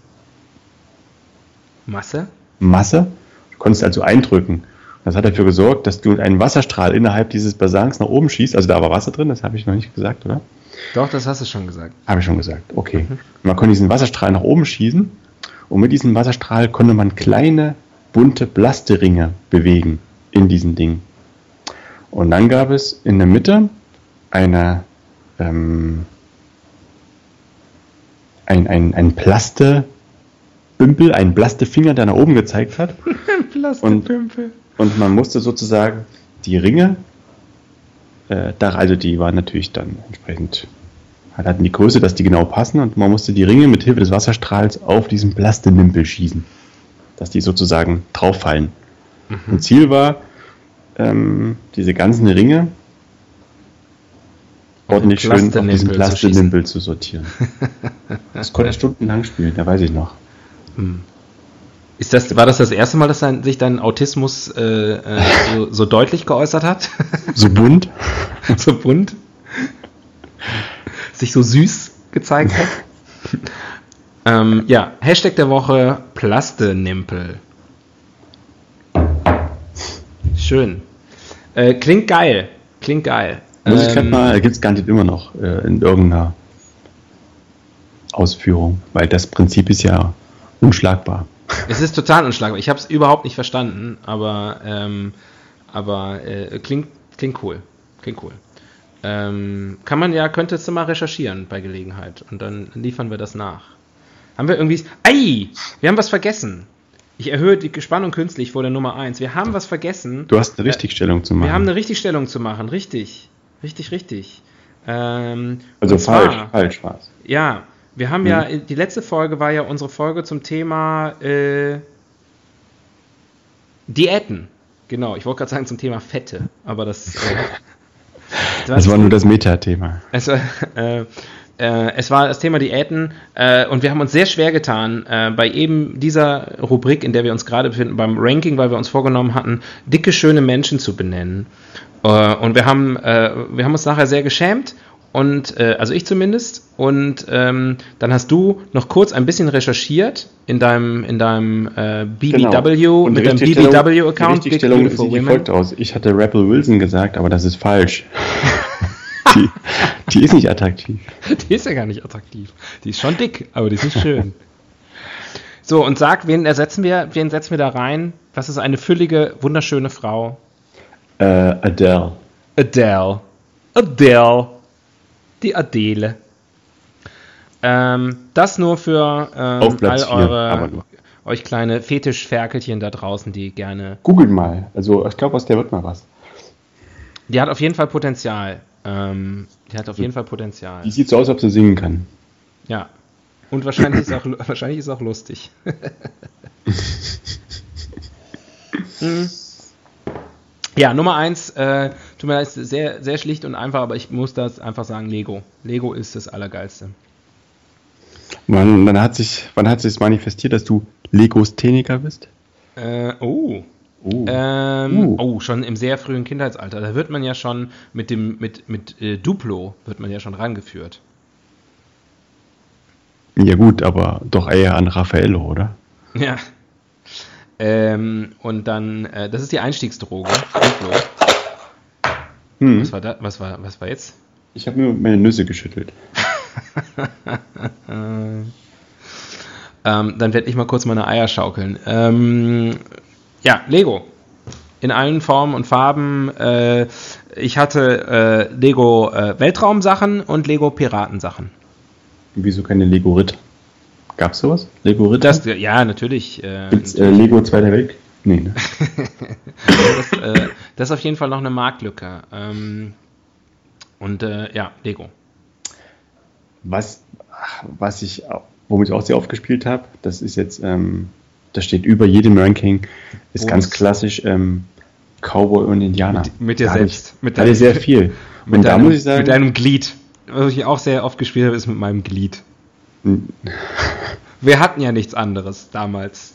Masse? Masse. Du konntest also eindrücken. Das hat dafür gesorgt, dass du einen Wasserstrahl innerhalb dieses Basins nach oben schießt. Also da war Wasser drin, das habe ich noch nicht gesagt, oder? Doch, das hast du schon gesagt. Habe ich schon gesagt. Okay. Man konnte diesen Wasserstrahl nach oben schießen und mit diesem Wasserstrahl konnte man kleine, bunte Plasteringe bewegen in diesem Ding. Und dann gab es in der Mitte eine, ähm, ein, ein, ein Plaste-Bümpel, ein Plastefinger, der nach oben gezeigt hat. *laughs* Plastikpümpel. Und man musste sozusagen die Ringe, äh, da, also die waren natürlich dann entsprechend, hatten die Größe, dass die genau passen und man musste die Ringe mit Hilfe des Wasserstrahls auf diesen Plastenimpel schießen, dass die sozusagen drauffallen. Und Ziel war, ähm, diese ganzen Ringe ordentlich schön auf diesen Plastenimpel zu zu sortieren. *laughs* Das konnte ich stundenlang spielen, da weiß ich noch. Ist das, war das das erste Mal, dass dein, sich dein Autismus äh, äh, so, so deutlich geäußert hat? So bunt. *laughs* so bunt? Sich so süß gezeigt hat? *laughs* ähm, ja, Hashtag der Woche Plastenimpel. Schön. Äh, klingt geil. Klingt geil. Muss ich grad Ähm, mal, gibt es garantiert immer noch äh, in irgendeiner Ausführung, weil das Prinzip ist ja unschlagbar. Es ist total unschlagbar. Ich habe es überhaupt nicht verstanden, aber, ähm, aber äh, klingt, klingt cool. Klingt cool. Ähm, kann man ja, könntest du mal recherchieren bei Gelegenheit und dann liefern wir das nach. Haben wir irgendwie. Ei! Wir haben was vergessen. Ich erhöhe die Spannung künstlich vor der Nummer 1. Wir haben was vergessen. Du hast eine Richtigstellung zu machen. Wir haben eine Richtigstellung zu machen. Richtig. Richtig, richtig. Ähm, also und zwar- falsch, falsch war's. ja, wir haben Mhm. ja, die letzte Folge war ja unsere Folge zum Thema äh, Diäten. Genau, ich wollte gerade sagen zum Thema Fette, aber das. Äh, *laughs* Das war nur das Metathema. es, war, äh, äh, es war das Thema Diäten äh, und wir haben uns sehr schwer getan, äh, bei eben dieser Rubrik, in der wir uns gerade befinden, beim Ranking, weil wir uns vorgenommen hatten, dicke, schöne Menschen zu benennen. Äh, und wir haben, äh, wir haben uns nachher sehr geschämt. Und äh, also ich zumindest. Und ähm, dann hast du noch kurz ein bisschen recherchiert in deinem in deinem äh, BBW Genau. Und mit deinem Richtigstellung- BBW-Account. Die Richtigstellung sieht wie folgt aus. Ich hatte Rebel Wilson gesagt, aber das ist falsch. *laughs* die, die ist nicht attraktiv. Die ist ja gar nicht attraktiv. Die ist schon dick, aber die ist nicht schön. So, und sag, wen ersetzen wir, wen setzen wir da rein? Das ist eine füllige, wunderschöne Frau. Äh, Adele. Adele. Adele. Die Adele. Ähm, das nur für ähm, all eure, euch kleine Fetischferkelchen da draußen, die gerne. Googelt mal. Also ich glaube, aus der wird mal was. Die hat auf jeden Fall Potenzial. Ähm, die hat auf jeden Fall Potenzial. Die sieht so aus, als ob sie singen kann. Ja. Und wahrscheinlich ist auch, *laughs* wahrscheinlich ist auch lustig. *laughs* Hm. Ja, Nummer eins, äh, tut mir leid, ist sehr, sehr schlicht und einfach, aber ich muss das einfach sagen, Lego. Lego ist das Allergeilste. Wann, wann hat sich, wann hat sich manifestiert, dass du Legostheniker bist? Äh, oh. Oh. Ähm, Uh. Oh, schon im sehr frühen Kindheitsalter. Da wird man ja schon mit dem, mit, mit äh, Duplo wird man ja schon rangeführt. Ja gut, aber doch eher an Raffaello, oder? Ja. Ähm, und dann, äh, das ist die Einstiegsdroge. Duplo. Hm. Was war da? Was war, was war jetzt? Ich habe nur meine Nüsse geschüttelt. *laughs* Ähm, dann werde ich mal kurz meine Eier schaukeln. Ähm, ja, Lego. In allen Formen und Farben. Äh, ich hatte äh, Lego äh, Weltraumsachen und Lego Piratensachen. Wieso keine Lego Ritter? Gab's sowas? Lego Ritter? Das, ja, natürlich. Äh, Gibt's äh, Lego Zweiter Welt? Nee, ne? *laughs* das, äh, das ist auf jeden Fall noch eine Marktlücke. Ähm, und äh, ja, Lego. Was, was ich, womit ich auch sehr oft gespielt habe, das ist jetzt, ähm, das steht über jedem Ranking, ist Oh, ganz klassisch ähm, Cowboy und Indianer. Mit- mit dir Da selbst. Ich, Mit deinem- sehr viel. *laughs* Mit, deinem, muss ich sagen, mit deinem Glied. Was ich auch sehr oft gespielt habe, ist mit meinem Glied. Wir hatten ja nichts anderes damals.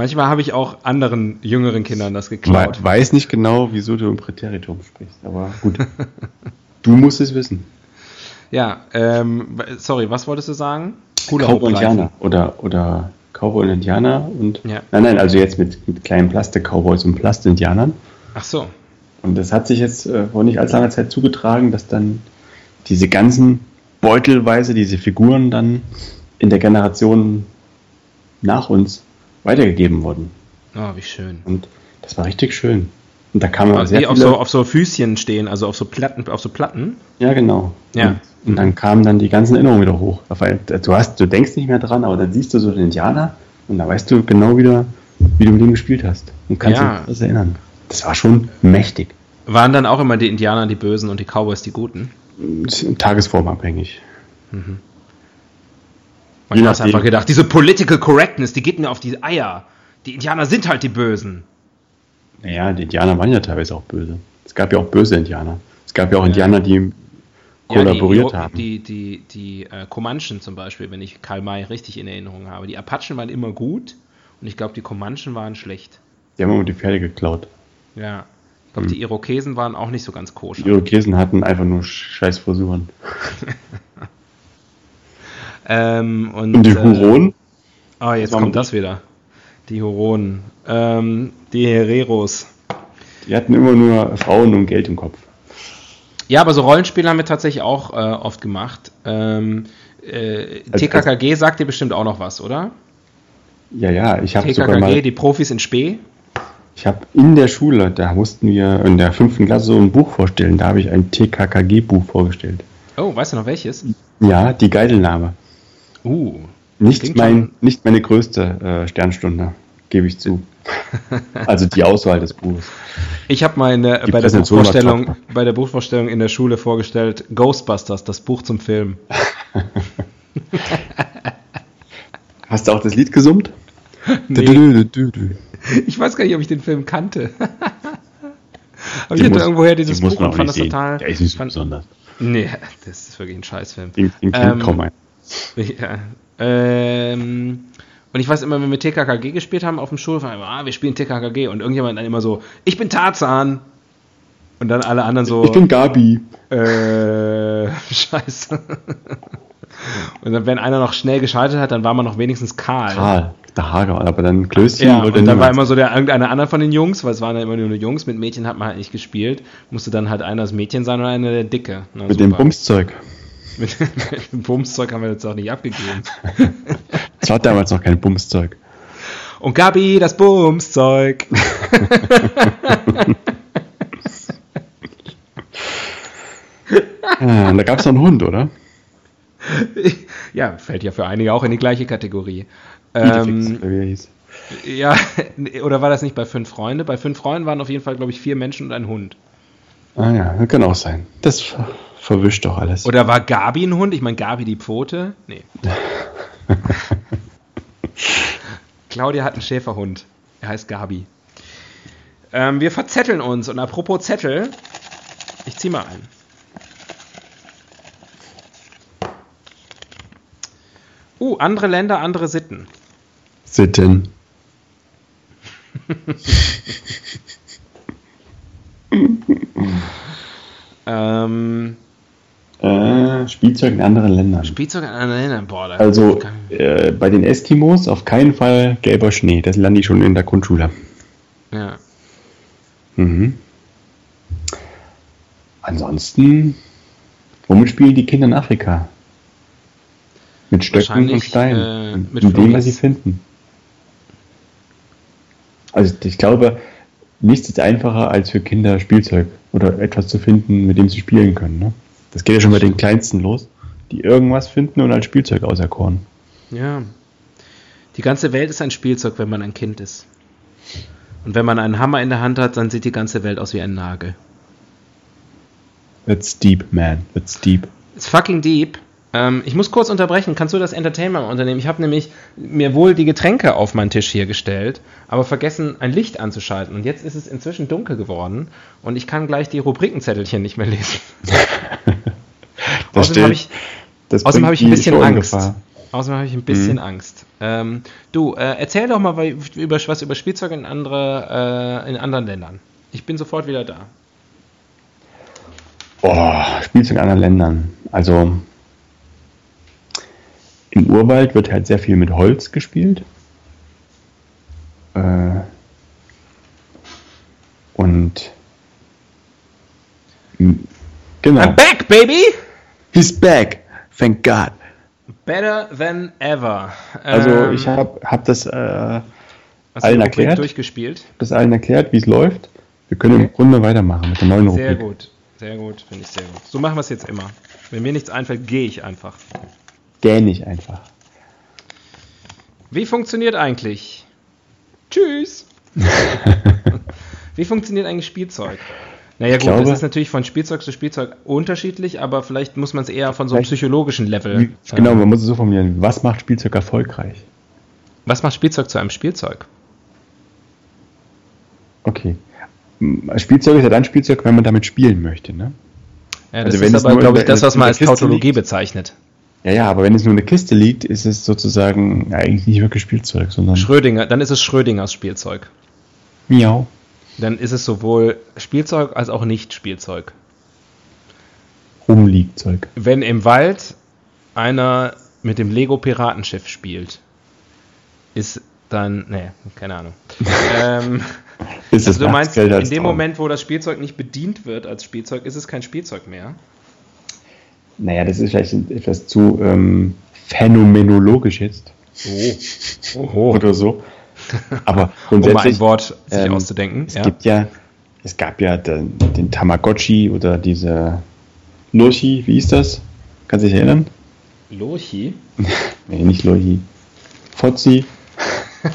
Manchmal habe ich auch anderen jüngeren Kindern das geklaut. weiß nicht genau, wieso du im Präteritum sprichst, aber gut. *laughs* du musst es wissen. Ja, ähm, sorry, was wolltest du sagen? Hula Cowboy. Indianer oder, oder Cowboy und Indianer und Ja. nein, nein, also jetzt mit, mit kleinen Plastik-Cowboys und Plast-Indianern. Ach so. Und das hat sich jetzt äh, vor nicht allzu langer Zeit zugetragen, dass dann diese ganzen Beutelweise, diese Figuren dann in der Generation nach uns weitergegeben wurden. Oh, wie schön. Und das war richtig schön. Und da kamen Also sehr die auf viele, so, auf so Füßchen stehen, also auf so Platten, auf so Platten. ja genau. Ja. Und, und dann kamen dann die ganzen Erinnerungen wieder hoch. Weil Du hast, du denkst nicht mehr dran, aber dann siehst du so den Indianer und da weißt du genau wieder, wie du mit ihm gespielt hast und kannst Ja. dich das erinnern. Das war schon mächtig. Waren dann auch immer die Indianer die Bösen und die Cowboys die Guten? Tagesformabhängig. Man hat einfach gedacht, diese Political Correctness, die geht mir auf die Eier. Die Indianer sind halt die Bösen. Naja, die Indianer waren ja teilweise auch böse. Es gab ja auch böse Indianer. Es gab ja auch Ja. Indianer, die kollaboriert die, haben. Die, die, die äh, Comanchen zum Beispiel, wenn ich Karl May richtig in Erinnerung habe. Die Apachen waren immer gut und ich glaube, die Comanchen waren schlecht. Die haben immer die Pferde geklaut. Ja. Ich glaube, die Irokesen waren auch nicht so ganz koscher. Die Irokesen hatten einfach nur scheiß Frisuren. *laughs* Ähm, und, Und die äh, Huronen? Ah, jetzt Das war kommt das wieder. Die Huronen. Ähm, die Hereros. Die hatten immer nur Frauen und Geld im Kopf. Ja, aber so Rollenspiele haben wir tatsächlich auch äh, oft gemacht. Ähm, äh, Also- TKKG sagt dir bestimmt auch noch was, oder? Ja, ja, ich habe sogar TKKG, mal, die Profis in Spee. ich habe in der Schule, da mussten wir in der fünften Klasse so ein Buch vorstellen. Da habe ich ein TKKG-Buch vorgestellt. Oh, weißt du noch welches? Ja, die Geidelnahme. Uh, Nicht, mein, nicht meine größte äh, Sternstunde, gebe ich zu. *laughs* Also die Auswahl des Buches. ich habe mal in der, Die bei, der Buchvorstellung, bei der Buchvorstellung in der Schule vorgestellt Ghostbusters, das Buch zum Film. *laughs* Hast du auch das Lied gesummt? *laughs* Nee. Ich weiß gar nicht, ob ich den Film kannte. Aber ich Den hatte muss- irgendwoher dieses muss Buch und fand das sehen. total. Der ist nicht so fand, besonders. Nee, das ist wirklich ein Scheißfilm. Den, den Ähm, kaum ein. Ja. Ähm, und ich weiß immer, wenn wir TKKG gespielt haben auf dem Schulhof, immer, ah, wir spielen TKKG und irgendjemand dann immer so, ich bin Tarzan. Und dann alle anderen so, Ich bin Gabi. äh, *laughs* scheiße. Und dann, wenn einer noch schnell geschaltet hat, dann war man noch wenigstens Karl. Karl, der Hager, aber dann Klößchen Ja, und dann war niemand. immer so der irgendeiner anderen von den Jungs, weil es waren ja immer nur Jungs, mit Mädchen hat man halt nicht gespielt, musste dann halt einer das Mädchen sein und einer der Dicke. Na, mit dem super. Bumszeug. Mit dem Bumszeug haben wir jetzt auch nicht abgegeben. Es war damals noch kein Bumszeug. Und Gabi, das Bumszeug. *laughs* Ah, und da gab es noch einen Hund, oder? ja, fällt ja für einige auch in die gleiche Kategorie. Ähm, oder wie er hieß. ja, *laughs* oder war das nicht bei fünf Freunde? Bei fünf Freunden waren auf jeden Fall, glaube ich, vier Menschen und ein Hund. Ah ja, das kann auch sein. Das verwischt doch alles. Oder war Gabi ein Hund? Ich meine, Gabi die Pfote? Nee. *laughs* Claudia hat einen Schäferhund. Er heißt Gabi. Ähm, wir verzetteln uns. Und apropos Zettel, ich zieh mal ein. Uh, andere Länder, andere Sitten. Sitten. *laughs* Ähm, Äh, Spielzeug in anderen Ländern. Spielzeug in anderen Ländern. Boah, da Also äh, bei den Eskimos auf keinen Fall gelber Schnee. Das lernen die schon in der Grundschule. ja. Mhm. Ansonsten, womit spielen die Kinder in Afrika? Mit Stöcken und Steinen. äh, mit mit dem, was sie finden. Also ich glaube, nichts ist einfacher als für Kinder Spielzeug oder etwas zu finden, mit dem sie spielen können. Ne? Das geht ja schon bei den Kleinsten los, die irgendwas finden und als Spielzeug auserkoren. Ja. Die ganze Welt ist ein Spielzeug, wenn man ein Kind ist. Und wenn man einen Hammer in der Hand hat, dann sieht die ganze Welt aus wie ein Nagel. That's deep, man. That's deep. It's fucking deep. Ähm, ich muss kurz unterbrechen. Kannst du das Entertainment unternehmen? Ich habe nämlich mir wohl die Getränke auf meinen Tisch hier gestellt, aber vergessen, ein Licht anzuschalten. Und jetzt ist es inzwischen dunkel geworden und ich kann gleich die Rubrikenzettelchen nicht mehr lesen. *laughs* außerdem habe ich, außerdem hab ich ein bisschen Angst. Außerdem habe ich ein bisschen mhm. Angst. Ähm, du, äh, erzähl doch mal über, was über Spielzeug in, andere, äh, in anderen Ländern. Ich bin sofort wieder da. Oh, Spielzeug in anderen Ländern. Also im Urwald wird halt sehr viel mit Holz gespielt. Äh, und genau. I'm back, baby! He's back. Thank God. Better than ever. Also ähm, ich habe hab das äh, allen erklärt. Durchgespielt. Das allen erklärt, wie es läuft. Wir können okay. im Grunde weitermachen mit der neuen Rubrik. Sehr gut, sehr gut, finde ich sehr gut. So machen wir es jetzt immer. Wenn mir nichts einfällt, gehe ich einfach. Gähn ich einfach. Wie funktioniert eigentlich? Tschüss. *laughs* Wie funktioniert eigentlich Spielzeug? Naja gut, glaube, das ist natürlich von Spielzeug zu Spielzeug unterschiedlich, aber vielleicht muss man es eher von so einem psychologischen Level. Genau, man muss es so formulieren. Was macht Spielzeug erfolgreich? Was macht Spielzeug zu einem Spielzeug? Okay. Spielzeug ist ja dann Spielzeug, wenn man damit spielen möchte, ne? Ja, das also ist aber, glaube ich, das, was man als Tautologie liegt. bezeichnet. Ja, ja, aber wenn es nur eine Kiste liegt, ist es sozusagen eigentlich nicht wirklich Spielzeug, sondern. Schrödinger, dann ist es Schrödingers Spielzeug. Miau. Dann ist es sowohl Spielzeug als auch Nicht-Spielzeug. Rumliegzeug. Wenn im Wald einer mit dem Lego-Piratenschiff spielt, ist dann. Nee, keine Ahnung. *laughs* ähm, ist also du meinst, in dem. Moment, wo das Spielzeug nicht bedient wird als Spielzeug, ist es kein Spielzeug mehr? Naja, das ist vielleicht etwas zu ähm, phänomenologisch jetzt. Oh. Oho. *laughs* Oder so. Aber grundsätzlich, *laughs* um ein Wort sich ähm, auszudenken. Es ja. gibt ja, es gab ja den, den Tamagotchi oder diese Lurchi, wie hieß das? Kannst du dich erinnern? Lurchi? *laughs* nee, nicht Lurchi. Fozzi.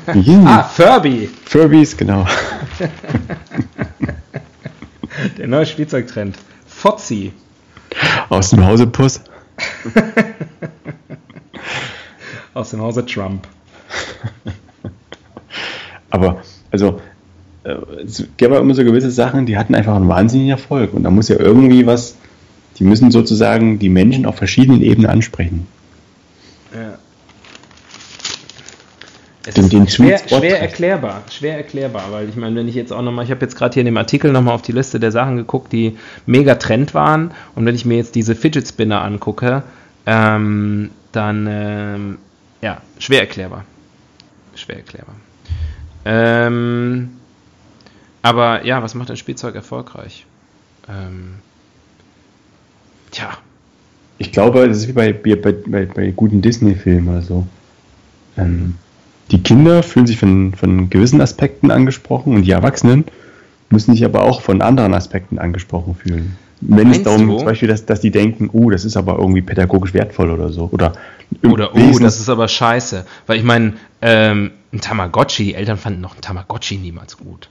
ah, Furby. Furbys, genau. Der neue Spielzeugtrend. Fozzi. Aus dem Hause Puss. *laughs* Aus dem Hause Trump. *laughs* Aber, also, äh, es gab ja immer so gewisse Sachen, die hatten einfach einen wahnsinnigen Erfolg. Und da muss ja irgendwie was, die müssen sozusagen die Menschen auf verschiedenen Ebenen ansprechen. Ja. Es den, den schwer, schwer erklärbar, schwer erklärbar, weil ich meine, wenn ich jetzt auch nochmal, ich habe jetzt gerade hier in dem Artikel nochmal auf die Liste der Sachen geguckt, die mega Trend waren und wenn ich mir jetzt diese Fidget Spinner angucke, ähm, dann, ähm, ja, schwer erklärbar. Schwer erklärbar. Ähm, aber ja, was macht ein Spielzeug erfolgreich? Ähm, tja. Ich glaube, das ist wie bei, bei, bei, bei guten Disney-Filmen oder so. Ähm, die Kinder fühlen sich von, von gewissen Aspekten angesprochen und die Erwachsenen müssen sich aber auch von anderen Aspekten angesprochen fühlen. Wenn Meinst es darum du? zum Beispiel, dass, dass die denken, oh, das ist aber irgendwie pädagogisch wertvoll oder so. Oder, oder oh, das ist aber scheiße. Weil ich meine, ähm, ein Tamagotchi, die Eltern fanden noch ein Tamagotchi niemals gut.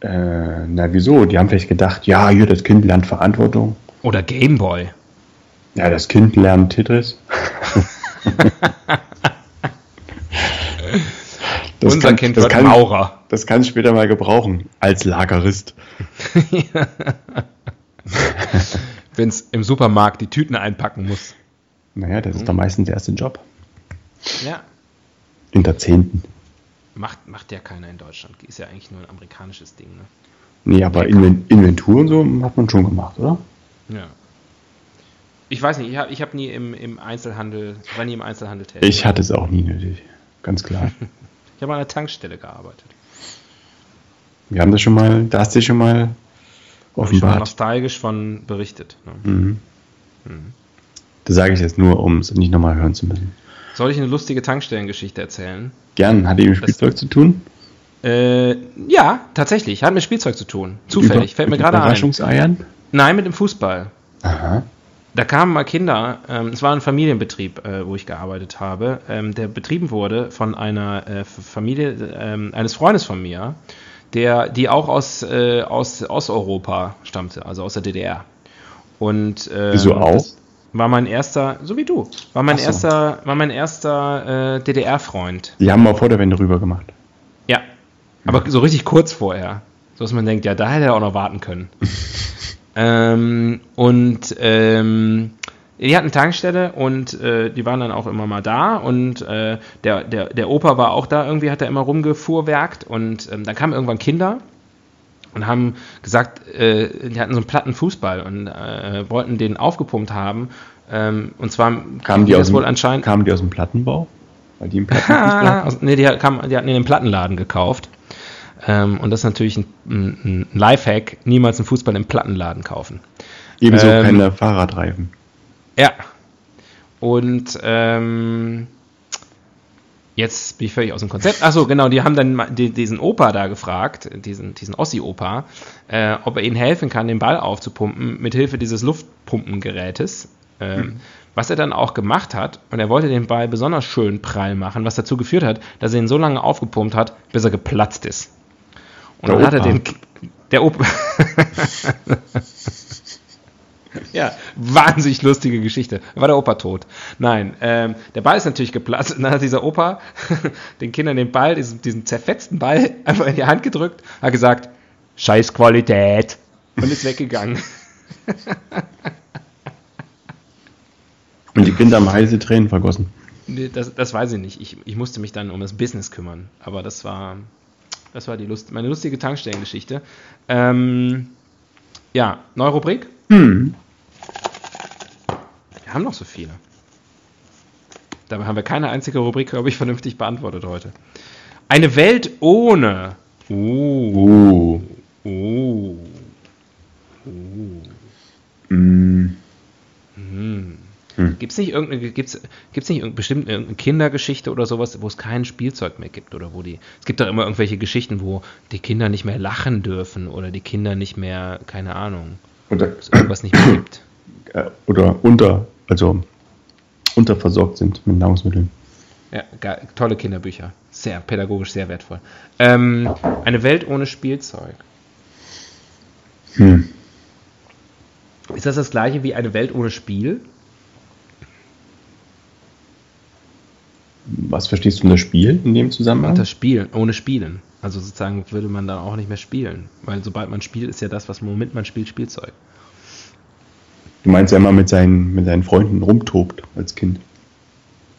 Äh, na wieso? Die haben vielleicht gedacht, ja, hier, das Kind lernt Verantwortung. Oder Gameboy. Ja, das Kind lernt Tetris. *laughs* *laughs* Das Unser kann, Kind das wird kann, Maurer. Das kann ich später mal gebrauchen, als Lagerist. *laughs* Wenn es im Supermarkt die Tüten einpacken muss. Naja, das ist dann meistens der erste Job. Ja. In Jahrzehnten. Macht, macht ja keiner in Deutschland. Ist ja eigentlich nur ein amerikanisches Ding, ne? Nee, aber Inventur und so hat man schon gemacht, oder? Ja. Ich weiß nicht, ich habe ich hab nie im, im Einzelhandel, war nie im Einzelhandel tätig. Ich hatte es auch nie nötig, ganz klar. *laughs* Ich habe an einer Tankstelle gearbeitet. Wir haben das schon mal, da hast du schon mal offenbart. Ich nostalgisch von berichtet. Ne? Mhm. Mhm. Das sage ich jetzt nur, um es nicht nochmal hören zu müssen. Soll ich eine lustige Tankstellengeschichte erzählen? Gern. Hat die mit Spielzeug zu tun? Äh, ja, tatsächlich. Hat mit Spielzeug zu tun. Zufällig. Über, Fällt mir gerade ein. Überraschungseiern? Nein, mit dem Fußball. Aha da kamen mal Kinder, ähm, es war ein Familienbetrieb, äh, wo ich gearbeitet habe, ähm, der betrieben wurde von einer äh, Familie äh, eines Freundes von mir, der, die auch aus, äh, aus Osteuropa stammte, also aus der DDR. Und ähm, Wieso auch? War mein erster, so wie du, war mein so. erster, war mein erster äh, DDR-Freund. Die haben mal vor der Wende rüber gemacht. Ja, aber so richtig kurz vorher, so dass man denkt, ja, da hätte er auch noch warten können. *laughs* ähm, und ähm, die hatten Tankstelle und äh, die waren dann auch immer mal da und äh, der, der, der Opa war auch da, irgendwie hat er immer rumgefuhrwerkt und ähm, dann kamen irgendwann Kinder und haben gesagt, äh, die hatten so einen platten Fußball und äh, wollten den aufgepumpt haben. Ähm, und zwar Kamen die, aus dem, wohl anscheinend. kamen die aus dem Plattenbau? Weil die im *laughs* Plattenfußball aus, nee, die, kam, die hatten in den Plattenladen gekauft. Ähm, und das ist natürlich ein, ein, ein Lifehack: niemals einen Fußball im Plattenladen kaufen. Ebenso Ähm, keine Fahrradreifen. Ja. Und ähm, jetzt bin ich völlig aus dem Konzept. Achso, genau, die haben dann diesen Opa da gefragt, diesen, diesen Ossi-Opa, äh, ob er ihnen helfen kann, den Ball aufzupumpen, mit Hilfe dieses Luftpumpengerätes. Ähm, Was er dann auch gemacht hat, und er wollte den Ball besonders schön prall machen, was dazu geführt hat, dass er ihn so lange aufgepumpt hat, bis er geplatzt ist. Und Der dann hat er den. Der Opa. *laughs* Ja, wahnsinnig lustige Geschichte. War der Opa tot? Nein, ähm, der Ball ist natürlich geplatzt. Und dann hat dieser Opa *laughs* den Kindern den Ball, diesen, diesen zerfetzten Ball, *laughs* einfach in die Hand gedrückt, hat gesagt, Scheiß Qualität und ist weggegangen. Und die Kinder haben heiße Tränen vergossen. Nee, Das, das weiß ich nicht. Ich, ich musste mich dann um das Business kümmern. Aber das war, das war die Lust, meine lustige Tankstellengeschichte. Ähm, ja, neue Rubrik? Hm. Wir haben noch so viele. Dabei haben wir keine einzige Rubrik, glaube ich, vernünftig beantwortet heute. Eine Welt ohne. Uh, Uh. uh. Mm. Hm. Hm. Gibt es nicht irgendeine, gibt's, gibt's nicht irgendeine, bestimmt irgendeine Kindergeschichte oder sowas, wo es kein Spielzeug mehr gibt oder wo die. Es gibt doch immer irgendwelche Geschichten, wo die Kinder nicht mehr lachen dürfen oder die Kinder nicht mehr, keine Ahnung, Oder, es irgendwas nicht mehr gibt. *clears throat* äh, oder unter, also unterversorgt sind mit Nahrungsmitteln. Ja, geil, tolle Kinderbücher. Sehr pädagogisch, sehr wertvoll. Ähm, eine Welt ohne Spielzeug. Hm. Ist das das gleiche wie eine Welt ohne Spiel? Was verstehst du unter Spiel in dem Zusammenhang? Unter Spielen, ohne Spielen. Also sozusagen würde man dann auch nicht mehr spielen. Weil sobald man spielt, ist ja das, was womit man spielt, Spielzeug. Du meinst, wenn man mit seinen, mit seinen Freunden rumtobt als Kind.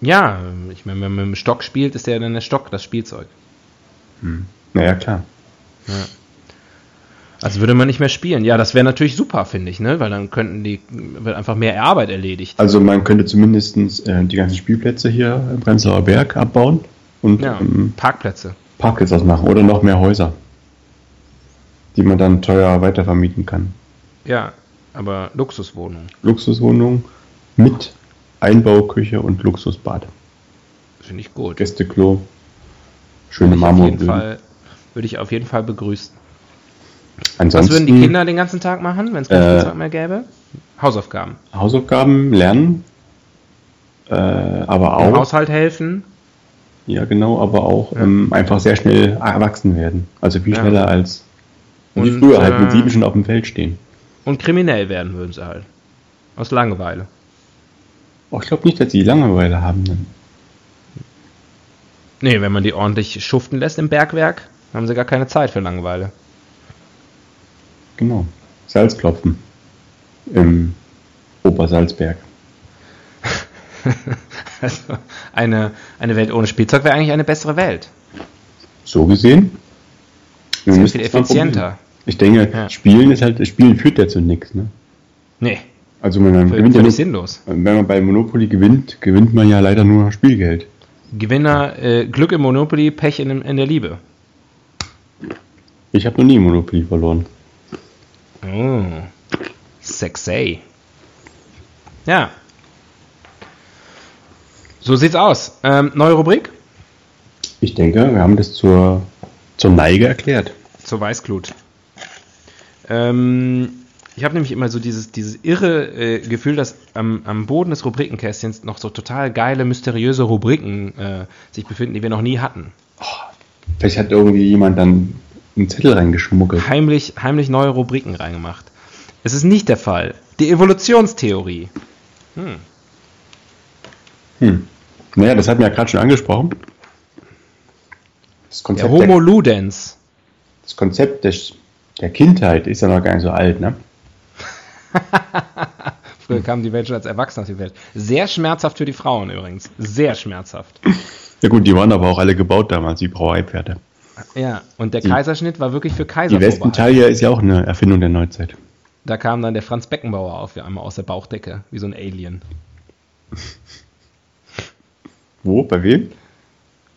Ja, ich meine, wenn man mit dem Stock spielt, ist ja dann der Stock das Spielzeug. Naja, klar. Ja. Also würde man nicht mehr spielen. Ja, das wäre natürlich super, finde ich, ne? Weil dann könnten die, wird einfach mehr Arbeit erledigt. Also man könnte zumindest äh, die ganzen Spielplätze hier im Prenzlauer Berg abbauen und Ja, ähm, Parkplätze. Parkplätze ausmachen oder noch mehr Häuser, die man dann teuer weitervermieten kann. Ja, aber Luxuswohnungen. Luxuswohnung mit Einbauküche und Luxusbad. Finde ich gut. Gästeklo, schöne Marmorböden. Fall, würde ich auf jeden Fall begrüßen. Ansonsten Was würden die Kinder den ganzen Tag machen, wenn es kein Äh, Spielzeug mehr gäbe? Hausaufgaben. Hausaufgaben lernen, äh, aber Im auch, Haushalt helfen. ja genau, aber auch Ja. ähm, einfach sehr schnell erwachsen werden. Also viel Ja. schneller als wie Und, früher halt mit äh, sieben schon auf dem Feld stehen. Und kriminell werden würden sie halt. Aus Langeweile. Oh, ich glaube nicht, dass sie Langeweile haben. Dann. Nee, wenn man die ordentlich schuften lässt im Bergwerk, haben sie gar keine Zeit für Langeweile. Genau. Salzklopfen im Obersalzberg. *laughs* Also eine, eine Welt ohne Spielzeug wäre eigentlich eine bessere Welt. So gesehen. wir Sehr viel effizienter. Ich denke, Ja. Spielen ist halt, Spielen führt ja zu nichts, ne? Nee, Also man völlig, gewinnt ja nur, sinnlos. wenn man bei Monopoly gewinnt, gewinnt man ja leider nur Spielgeld. Gewinner, äh, Glück im Monopoly, Pech in, in der Liebe. Ich habe noch nie Monopoly verloren. Oh, sexy. Ja. So sieht's aus. Ähm, neue Rubrik Ich denke, wir haben das zur, zur Neige erklärt. zur Weißglut. Ähm, ich habe nämlich immer so dieses, dieses irre äh, Gefühl, dass am, am Boden des Rubrikenkästchens noch so total geile, mysteriöse Rubriken äh, sich befinden, die wir noch nie hatten. Vielleicht hat irgendwie jemand dann einen Zettel reingeschmuggelt. Heimlich, heimlich neue Rubriken reingemacht. Es ist nicht der Fall. Die Evolutionstheorie. Hm. Hm. Naja, das hatten wir ja gerade schon angesprochen. Das Der Konzept, Homo der, ludens. das Konzept des, der Kindheit ist ja noch gar nicht so alt, ne? *laughs* Früher kam die Welt schon als Erwachsener auf die Welt. Sehr schmerzhaft für die Frauen übrigens. Sehr schmerzhaft. Ja gut, die waren aber auch alle gebaut damals, die Brauereipferde. Ja, und der Die- Kaiserschnitt war wirklich für Kaiser Die Westentaille ist ja auch eine Erfindung der Neuzeit. Da kam dann der Franz Beckenbauer auf, wie einmal aus der Bauchdecke, wie so ein Alien. *laughs* Wo? Bei wem?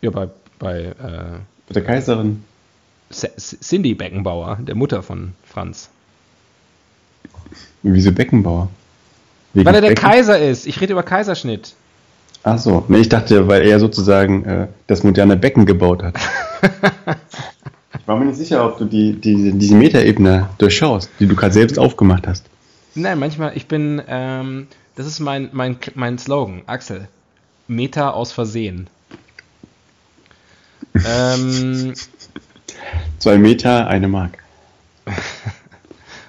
Ja, bei, bei äh, Bei der Kaiserin. Cindy Beckenbauer, der Mutter von Franz. Wieso Beckenbauer? Wegen Weil er der Becken? Kaiser ist. Ich rede über Kaiserschnitt. Ach so. Nee, ich dachte, weil er sozusagen äh, das moderne Becken gebaut hat. *laughs* ich war mir nicht sicher, ob du die, die, diese Metaebene durchschaust, die du gerade selbst aufgemacht hast. Nein, manchmal, ich bin, ähm, das ist mein, mein, mein Slogan, Axel. Meta aus Versehen. *laughs* ähm, Zwei Meter, eine Mark. *laughs*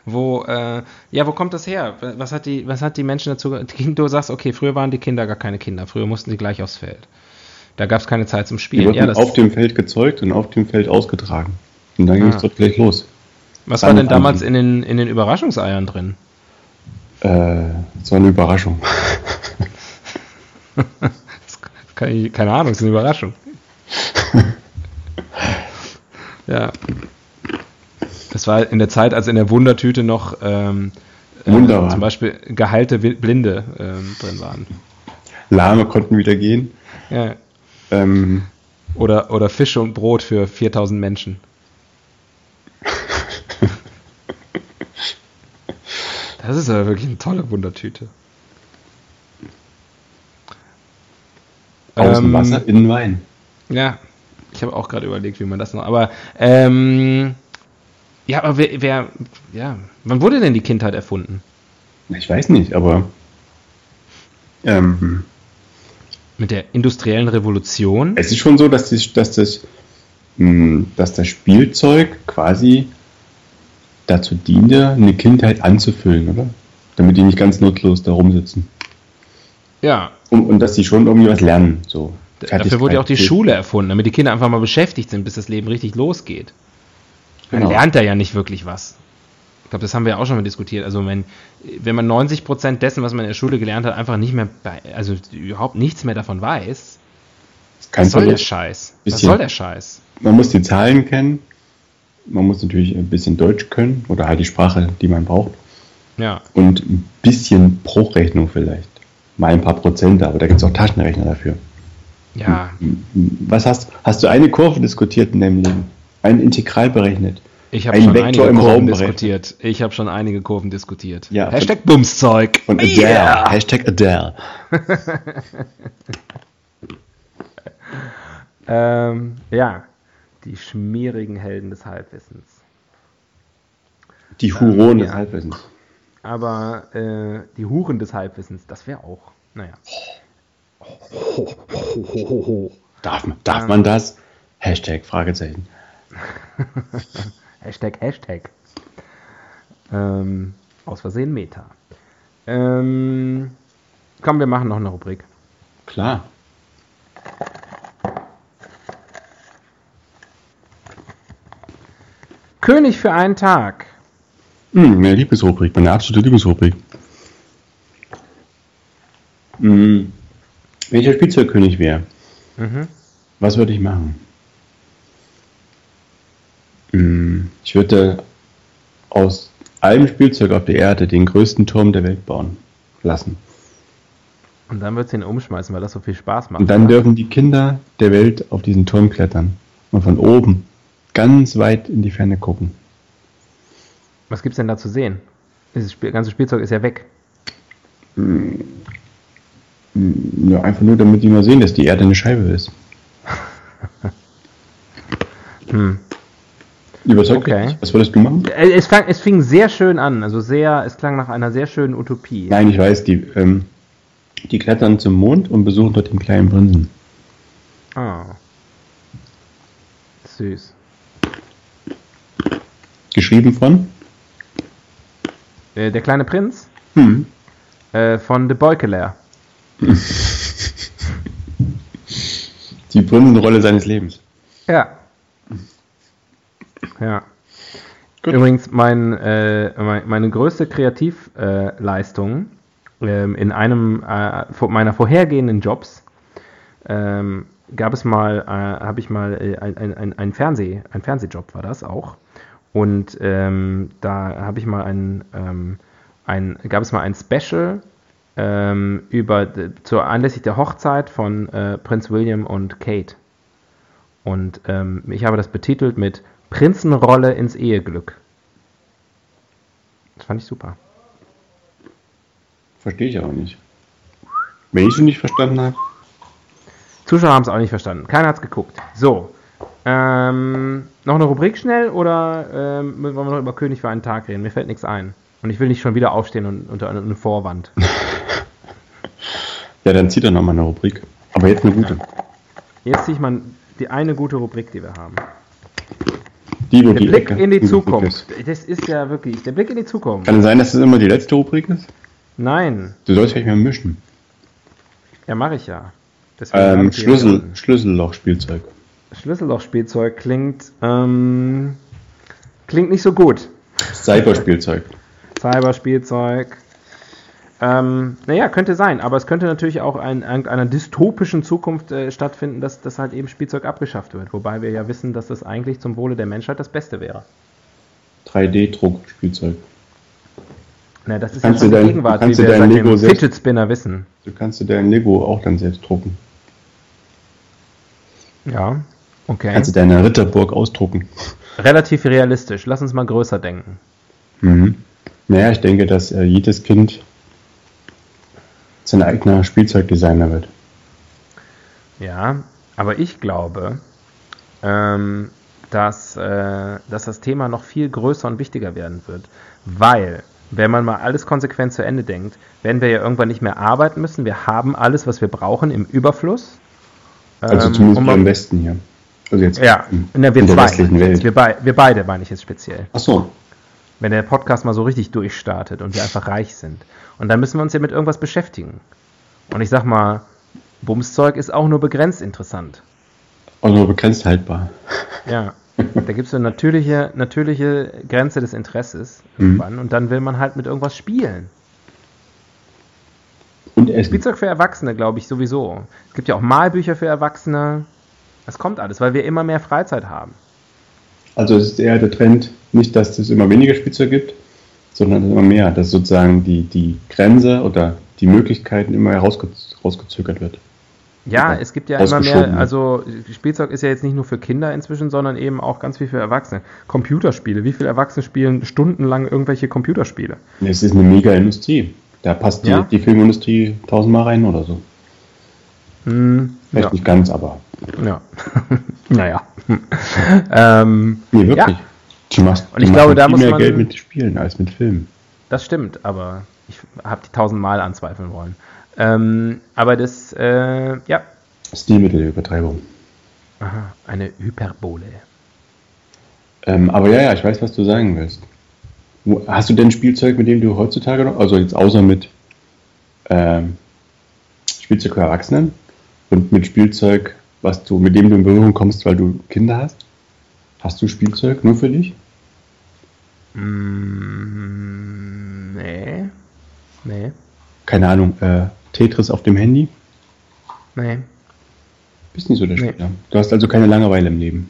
wo, äh, ja, wo kommt das her? Was hat die, was hat die Menschen dazu, du sagst, okay, früher waren die Kinder gar keine Kinder, früher mussten sie gleich aufs Feld. Da gab es keine Zeit zum Die Spielen. wurden Ja, auf dem Feld gezeugt und auf dem Feld ausgetragen. Und dann ging Ah. es dort gleich los. was war denn damals in den, in den Überraschungseiern drin? Äh, war eine Überraschung. *laughs* Kann ich, keine Ahnung, ist eine Überraschung. *laughs* ja. War in der Zeit, als in der Wundertüte noch ähm, äh, zum Beispiel geheilte Blinde ähm, drin waren. Lahme konnten wieder gehen. Ja. Ähm, Oder, oder Fisch und Brot für 4000 Menschen. *laughs* Das ist ja wirklich eine tolle Wundertüte. außen Ähm, Wasser, innen Wein. Ja, ich habe auch gerade überlegt, wie man das noch. Aber ähm, ja, aber wer, wer, ja, wann wurde denn die Kindheit erfunden? Ich weiß nicht, aber ähm, Mit der industriellen Revolution? es ist schon so, dass, das, dass, das, mh, dass das Spielzeug quasi dazu diente, eine Kindheit anzufüllen, oder? Damit die nicht ganz nutzlos da rumsitzen. Ja, Und, und dass sie schon irgendwie was lernen. So. dafür wurde ja auch die. Schule erfunden, damit die Kinder einfach mal beschäftigt sind, bis das Leben richtig losgeht. Man Genau. lernt da ja nicht wirklich was. Ich glaube, das haben wir ja auch schon mal diskutiert. Also wenn, wenn man 90 Prozent dessen, was man in der Schule gelernt hat, einfach nicht mehr, bei, also überhaupt nichts mehr davon weiß, was Kein soll der. Scheiß? Was Bisschen. soll der Scheiß? Man muss die Zahlen kennen. Man muss natürlich ein bisschen Deutsch können oder halt die Sprache, die man braucht. Ja. Und ein bisschen Bruchrechnung vielleicht. Mal ein paar Prozent, aber da gibt es auch Taschenrechner dafür. Ja, Was hast hast du eine Kurve diskutiert in deinem Leben? Ein Integral berechnet? Ich habe schon Vektor einige im Kurven Raum berechnet. diskutiert. Ich habe schon einige Kurven diskutiert. Ja, Hashtag Bumszeug. Von Adele. Yeah. Hashtag Adele. *laughs* Ähm, ja, die schmierigen Helden des Halbwissens. Die Huron des ja. Halbwissens. Aber äh, die Huren des Halbwissens, das wäre auch, naja. Darf, man- darf man das? Hashtag, Fragezeichen. *laughs* Hashtag, Hashtag. Ähm, aus Versehen Meta. Ähm, komm, wir machen noch eine Rubrik. Klar. König für einen Tag. Hm, meine Lieblingsrubrik, meine absolute Lieblingsrubrik. Hm. Wenn ich der Spielzeugkönig wäre, Mhm. was würde ich machen? Hm, ich würde aus allem Spielzeug auf der Erde den größten Turm der Welt bauen lassen. Und dann wird sie ihn umschmeißen, weil das so viel Spaß macht. Und dann oder? dürfen die Kinder der Welt auf diesen Turm klettern und von oben ganz weit in die Ferne gucken. Was gibt's denn da zu sehen? Dieses Spiel, ganze Spielzeug ist ja weg. Ja, einfach nur, damit die mal sehen, dass die Erde eine Scheibe ist. *laughs* Hm. Überzeugt Okay. Was würdest du machen? Äh, Es, fang, es fing sehr schön an, also sehr, es klang nach einer sehr schönen Utopie. Nein, ich weiß, die, ähm, die klettern zum Mond und besuchen dort den kleinen Prinzen. Ah. Süß. Geschrieben von? Äh, der kleine Prinz? Hm. Äh, von The Beukeler. *laughs* Die Prinzenrolle seines Lebens. Ja. Ja. Gut. Übrigens, mein, äh, mein, meine größte Kreativleistung ähm, in einem äh, meiner vorhergehenden Jobs ähm, gab es mal, äh, habe ich mal äh, ein, ein, Fernseh, ein Fernsehjob war das auch. Und ähm, da habe ich mal ein, ähm, ein, gab es mal ein Special ähm, über zur anlässlich der Hochzeit von äh, Prinz William und Kate. Und ähm, ich habe das betitelt mit Prinzenrolle ins Eheglück. Das fand ich super. Verstehe ich aber nicht. Wenn ich schon nicht verstanden habe. Zuschauer haben es auch nicht verstanden. Keiner hat es geguckt. So. Ähm, noch eine Rubrik schnell oder ähm, wollen wir noch über König für einen Tag reden? Mir fällt nichts ein. Und ich will nicht schon wieder aufstehen und unter eine Vorwand. *laughs* Ja, dann zieht er nochmal eine Rubrik. Aber jetzt eine gute. Jetzt ziehe ich mal die eine gute Rubrik, die wir haben. Die, Der die Blick Ecke in die Zukunft. Das ist ja wirklich der Blick in die Zukunft. Kann es sein, dass das immer die letzte Rubrik ist? Nein, Du sollst vielleicht mal mischen. ja mache ich ja. Ähm, Schlüssel. Schlüsselloch-Spielzeug. Schlüssellochspielzeug klingt ähm, klingt nicht so gut. Cyberspielzeug. Cyberspielzeug. Ähm, naja, könnte sein, aber es könnte natürlich auch in irgendeiner dystopischen Zukunft äh, stattfinden, dass das halt eben Spielzeug abgeschafft wird. Wobei wir ja wissen, dass das eigentlich zum Wohle der Menschheit das Beste wäre. 3D-Druck-Spielzeug. Na, das ist Kannst ja schon du dein- Gegenwart, wie kannst du wir seit Lego dem selbst- Fidget Spinner wissen. Du kannst dir dein Lego auch dann selbst drucken. Ja, okay. Kannst du deine Ritterburg ausdrucken. Relativ realistisch. Lass uns mal größer denken. Mhm. Naja, ich denke, dass äh, jedes Kind sein eigener Spielzeugdesigner wird. Ja, aber ich glaube, ähm, dass, äh, dass das Thema noch viel größer und wichtiger werden wird. Weil, wenn man mal alles konsequent zu Ende denkt, werden wir ja irgendwann nicht mehr arbeiten müssen. Wir haben alles, was wir brauchen, im Überfluss. Also Ähm, zumindest um im Westen hier. Also jetzt Ja, in, na, wir in der zwei. westlichen Welt. Wir, wir beide meine ich jetzt speziell. Ach so. Wenn der Podcast mal so richtig durchstartet und wir einfach reich sind. Und dann müssen wir uns ja mit irgendwas beschäftigen. Und ich sag mal, Bumszeug ist auch nur begrenzt interessant. Auch nur begrenzt haltbar. Ja, *laughs* da gibt es eine natürliche, natürliche Grenze des Interesses irgendwann und dann will man halt mit irgendwas spielen. Und Essen. Spielzeug für Erwachsene, glaube ich, sowieso. Es gibt ja auch Malbücher für Erwachsene. Das kommt alles, weil wir immer mehr Freizeit haben. Also es ist eher der Trend, nicht, dass es immer weniger Spielzeug gibt, sondern immer mehr, dass sozusagen die, die Grenze oder die Möglichkeiten immer herausge rausgezögert wird. Ja, es gibt ja immer mehr, also Spielzeug ist ja jetzt nicht nur für Kinder inzwischen, sondern eben auch ganz viel für Erwachsene. Computerspiele, wie viele Erwachsene spielen stundenlang irgendwelche Computerspiele? Es ist eine mega Industrie. Da passt die, Ja? die Filmindustrie tausendmal rein oder so. Hm, Vielleicht ja, nicht ganz, aber. ja. *laughs* naja. *laughs* ähm, Nee, wirklich. Ja. Die machst, Und ich glaube, da viel muss mehr man- Geld mit Spielen als mit Filmen. Das stimmt, aber ich habe die tausendmal anzweifeln wollen. Ähm, aber das, äh, ja, Stilmittelübertreibung. aha, eine Hyperbole. Ähm, aber ja, ja, ich weiß, was du sagen willst. Hast du denn Spielzeug, mit dem du heutzutage noch, also jetzt außer mit ähm, Spielzeug für Erwachsenen und mit Spielzeug, was du, mit dem du in Berührung kommst, weil du Kinder hast? Hast du Spielzeug nur für dich? Mm, nee. Nee. Keine Ahnung, äh, Tetris auf dem Handy? Nee. Bist nicht so der Nee. Spieler. Du hast also keine Langeweile im Leben.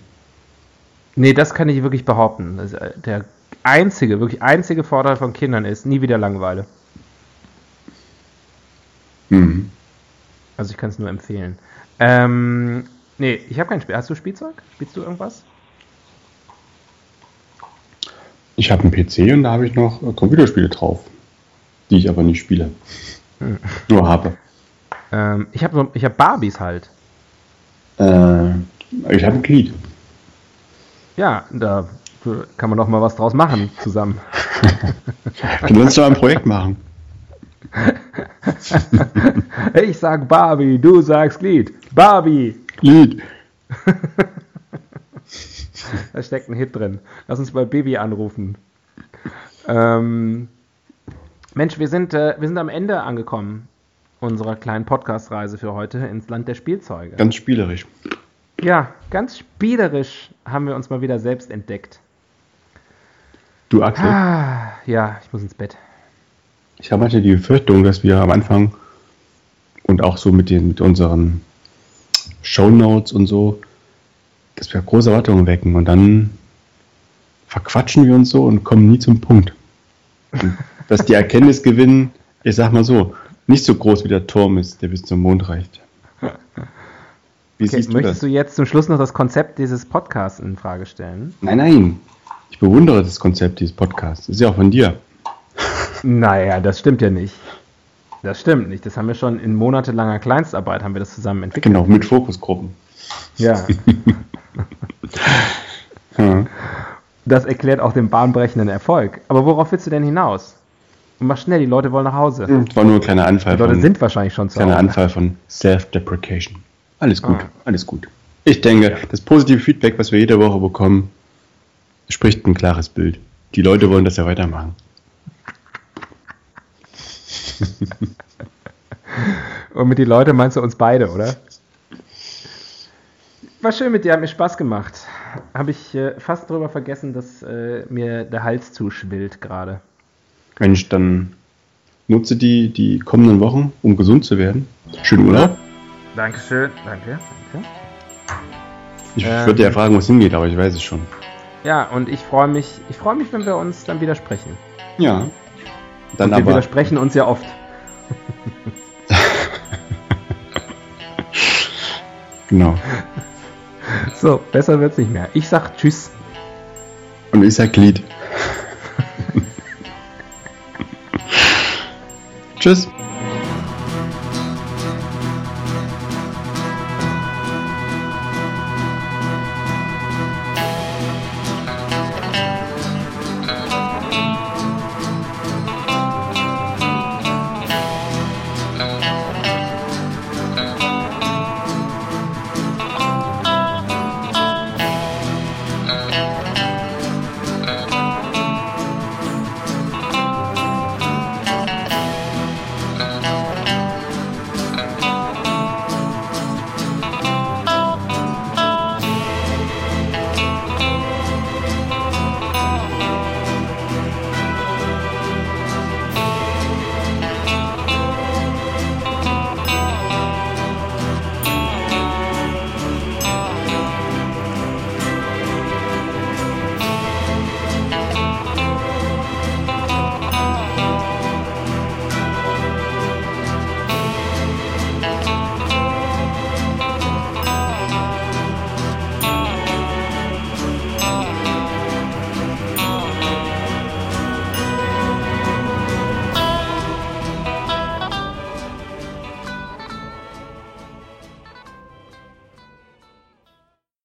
Nee, das kann ich wirklich behaupten. Äh, der einzige, wirklich einzige Vorteil von Kindern ist nie wieder Langeweile. Mhm. Also ich kann es nur empfehlen. Ähm, nee, ich habe kein Spiel. Hast du Spielzeug? Spielst du irgendwas? Ich habe einen PC und da habe ich noch äh, Computerspiele drauf, die ich aber nicht spiele. Hm. Nur habe. Ähm, ich habe so, ich hab Barbies halt. Äh, ich habe ein Glied. Ja, da kann man doch mal was draus machen zusammen. *laughs* Du kannst doch ein Projekt machen. *laughs* *laughs* Ich sag Barbie, du sagst Glied. Barbie! Glied. *laughs* Da steckt ein Hit drin. Lass uns bei Baby anrufen. Ähm, Mensch, wir sind, äh, wir sind am Ende angekommen unserer kleinen Podcast-Reise für heute ins Land der Spielzeuge. Ganz spielerisch. Ja, ganz spielerisch haben wir uns mal wieder selbst entdeckt. Du, Axel, Ah, ja, ich muss ins Bett. Ich habe manchmal die Befürchtung, dass wir am Anfang und auch so mit, den, mit unseren Shownotes und so, dass wir große Erwartungen wecken und dann verquatschen wir uns so und kommen nie zum Punkt. Und dass die Erkenntnisgewinn, ich sag mal so, nicht so groß wie der Turm ist, der bis zum Mond reicht. Wie Okay, siehst du möchtest das? du jetzt zum Schluss noch das Konzept dieses Podcasts in Frage stellen? Nein, nein. Ich bewundere das Konzept dieses Podcasts. Das ist ja auch von dir. Naja, das stimmt ja nicht. Das stimmt nicht. Das haben wir schon in monatelanger Kleinstarbeit haben wir das zusammen entwickelt. Genau, mit Fokusgruppen. Ja, *laughs* Ja. das erklärt auch den bahnbrechenden Erfolg. Aber worauf willst du denn hinaus? Mach schnell, die Leute wollen nach Hause. Das war nur ein kleiner Anfall Die Leute von, sind wahrscheinlich schon zu kleiner Hause. Anfall von Self-Deprecation. Alles gut, Ah. alles gut. Ich denke, das positive Feedback, was wir jede Woche bekommen, spricht ein klares Bild. Die Leute wollen das ja weitermachen. *laughs* Und mit die Leute meinst du uns beide, oder? War schön mit dir, hat mir Spaß gemacht. Habe ich äh, fast drüber vergessen, dass äh, mir der Hals zuschwillt gerade. Mensch, dann nutze die, die kommenden Wochen, um gesund zu werden. Schönen Urlaub. Dankeschön, danke, danke. Ich Ähm. würde ja fragen, wo es hingeht, aber ich weiß es schon. Ja, und ich freue mich, ich freue mich, wenn wir uns dann wieder sprechen. Ja. Dann und wir aber. widersprechen uns ja oft. *laughs* Genau. So, besser wird's nicht mehr. Ich sag Tschüss. Und ich sag Glied. *laughs* Tschüss.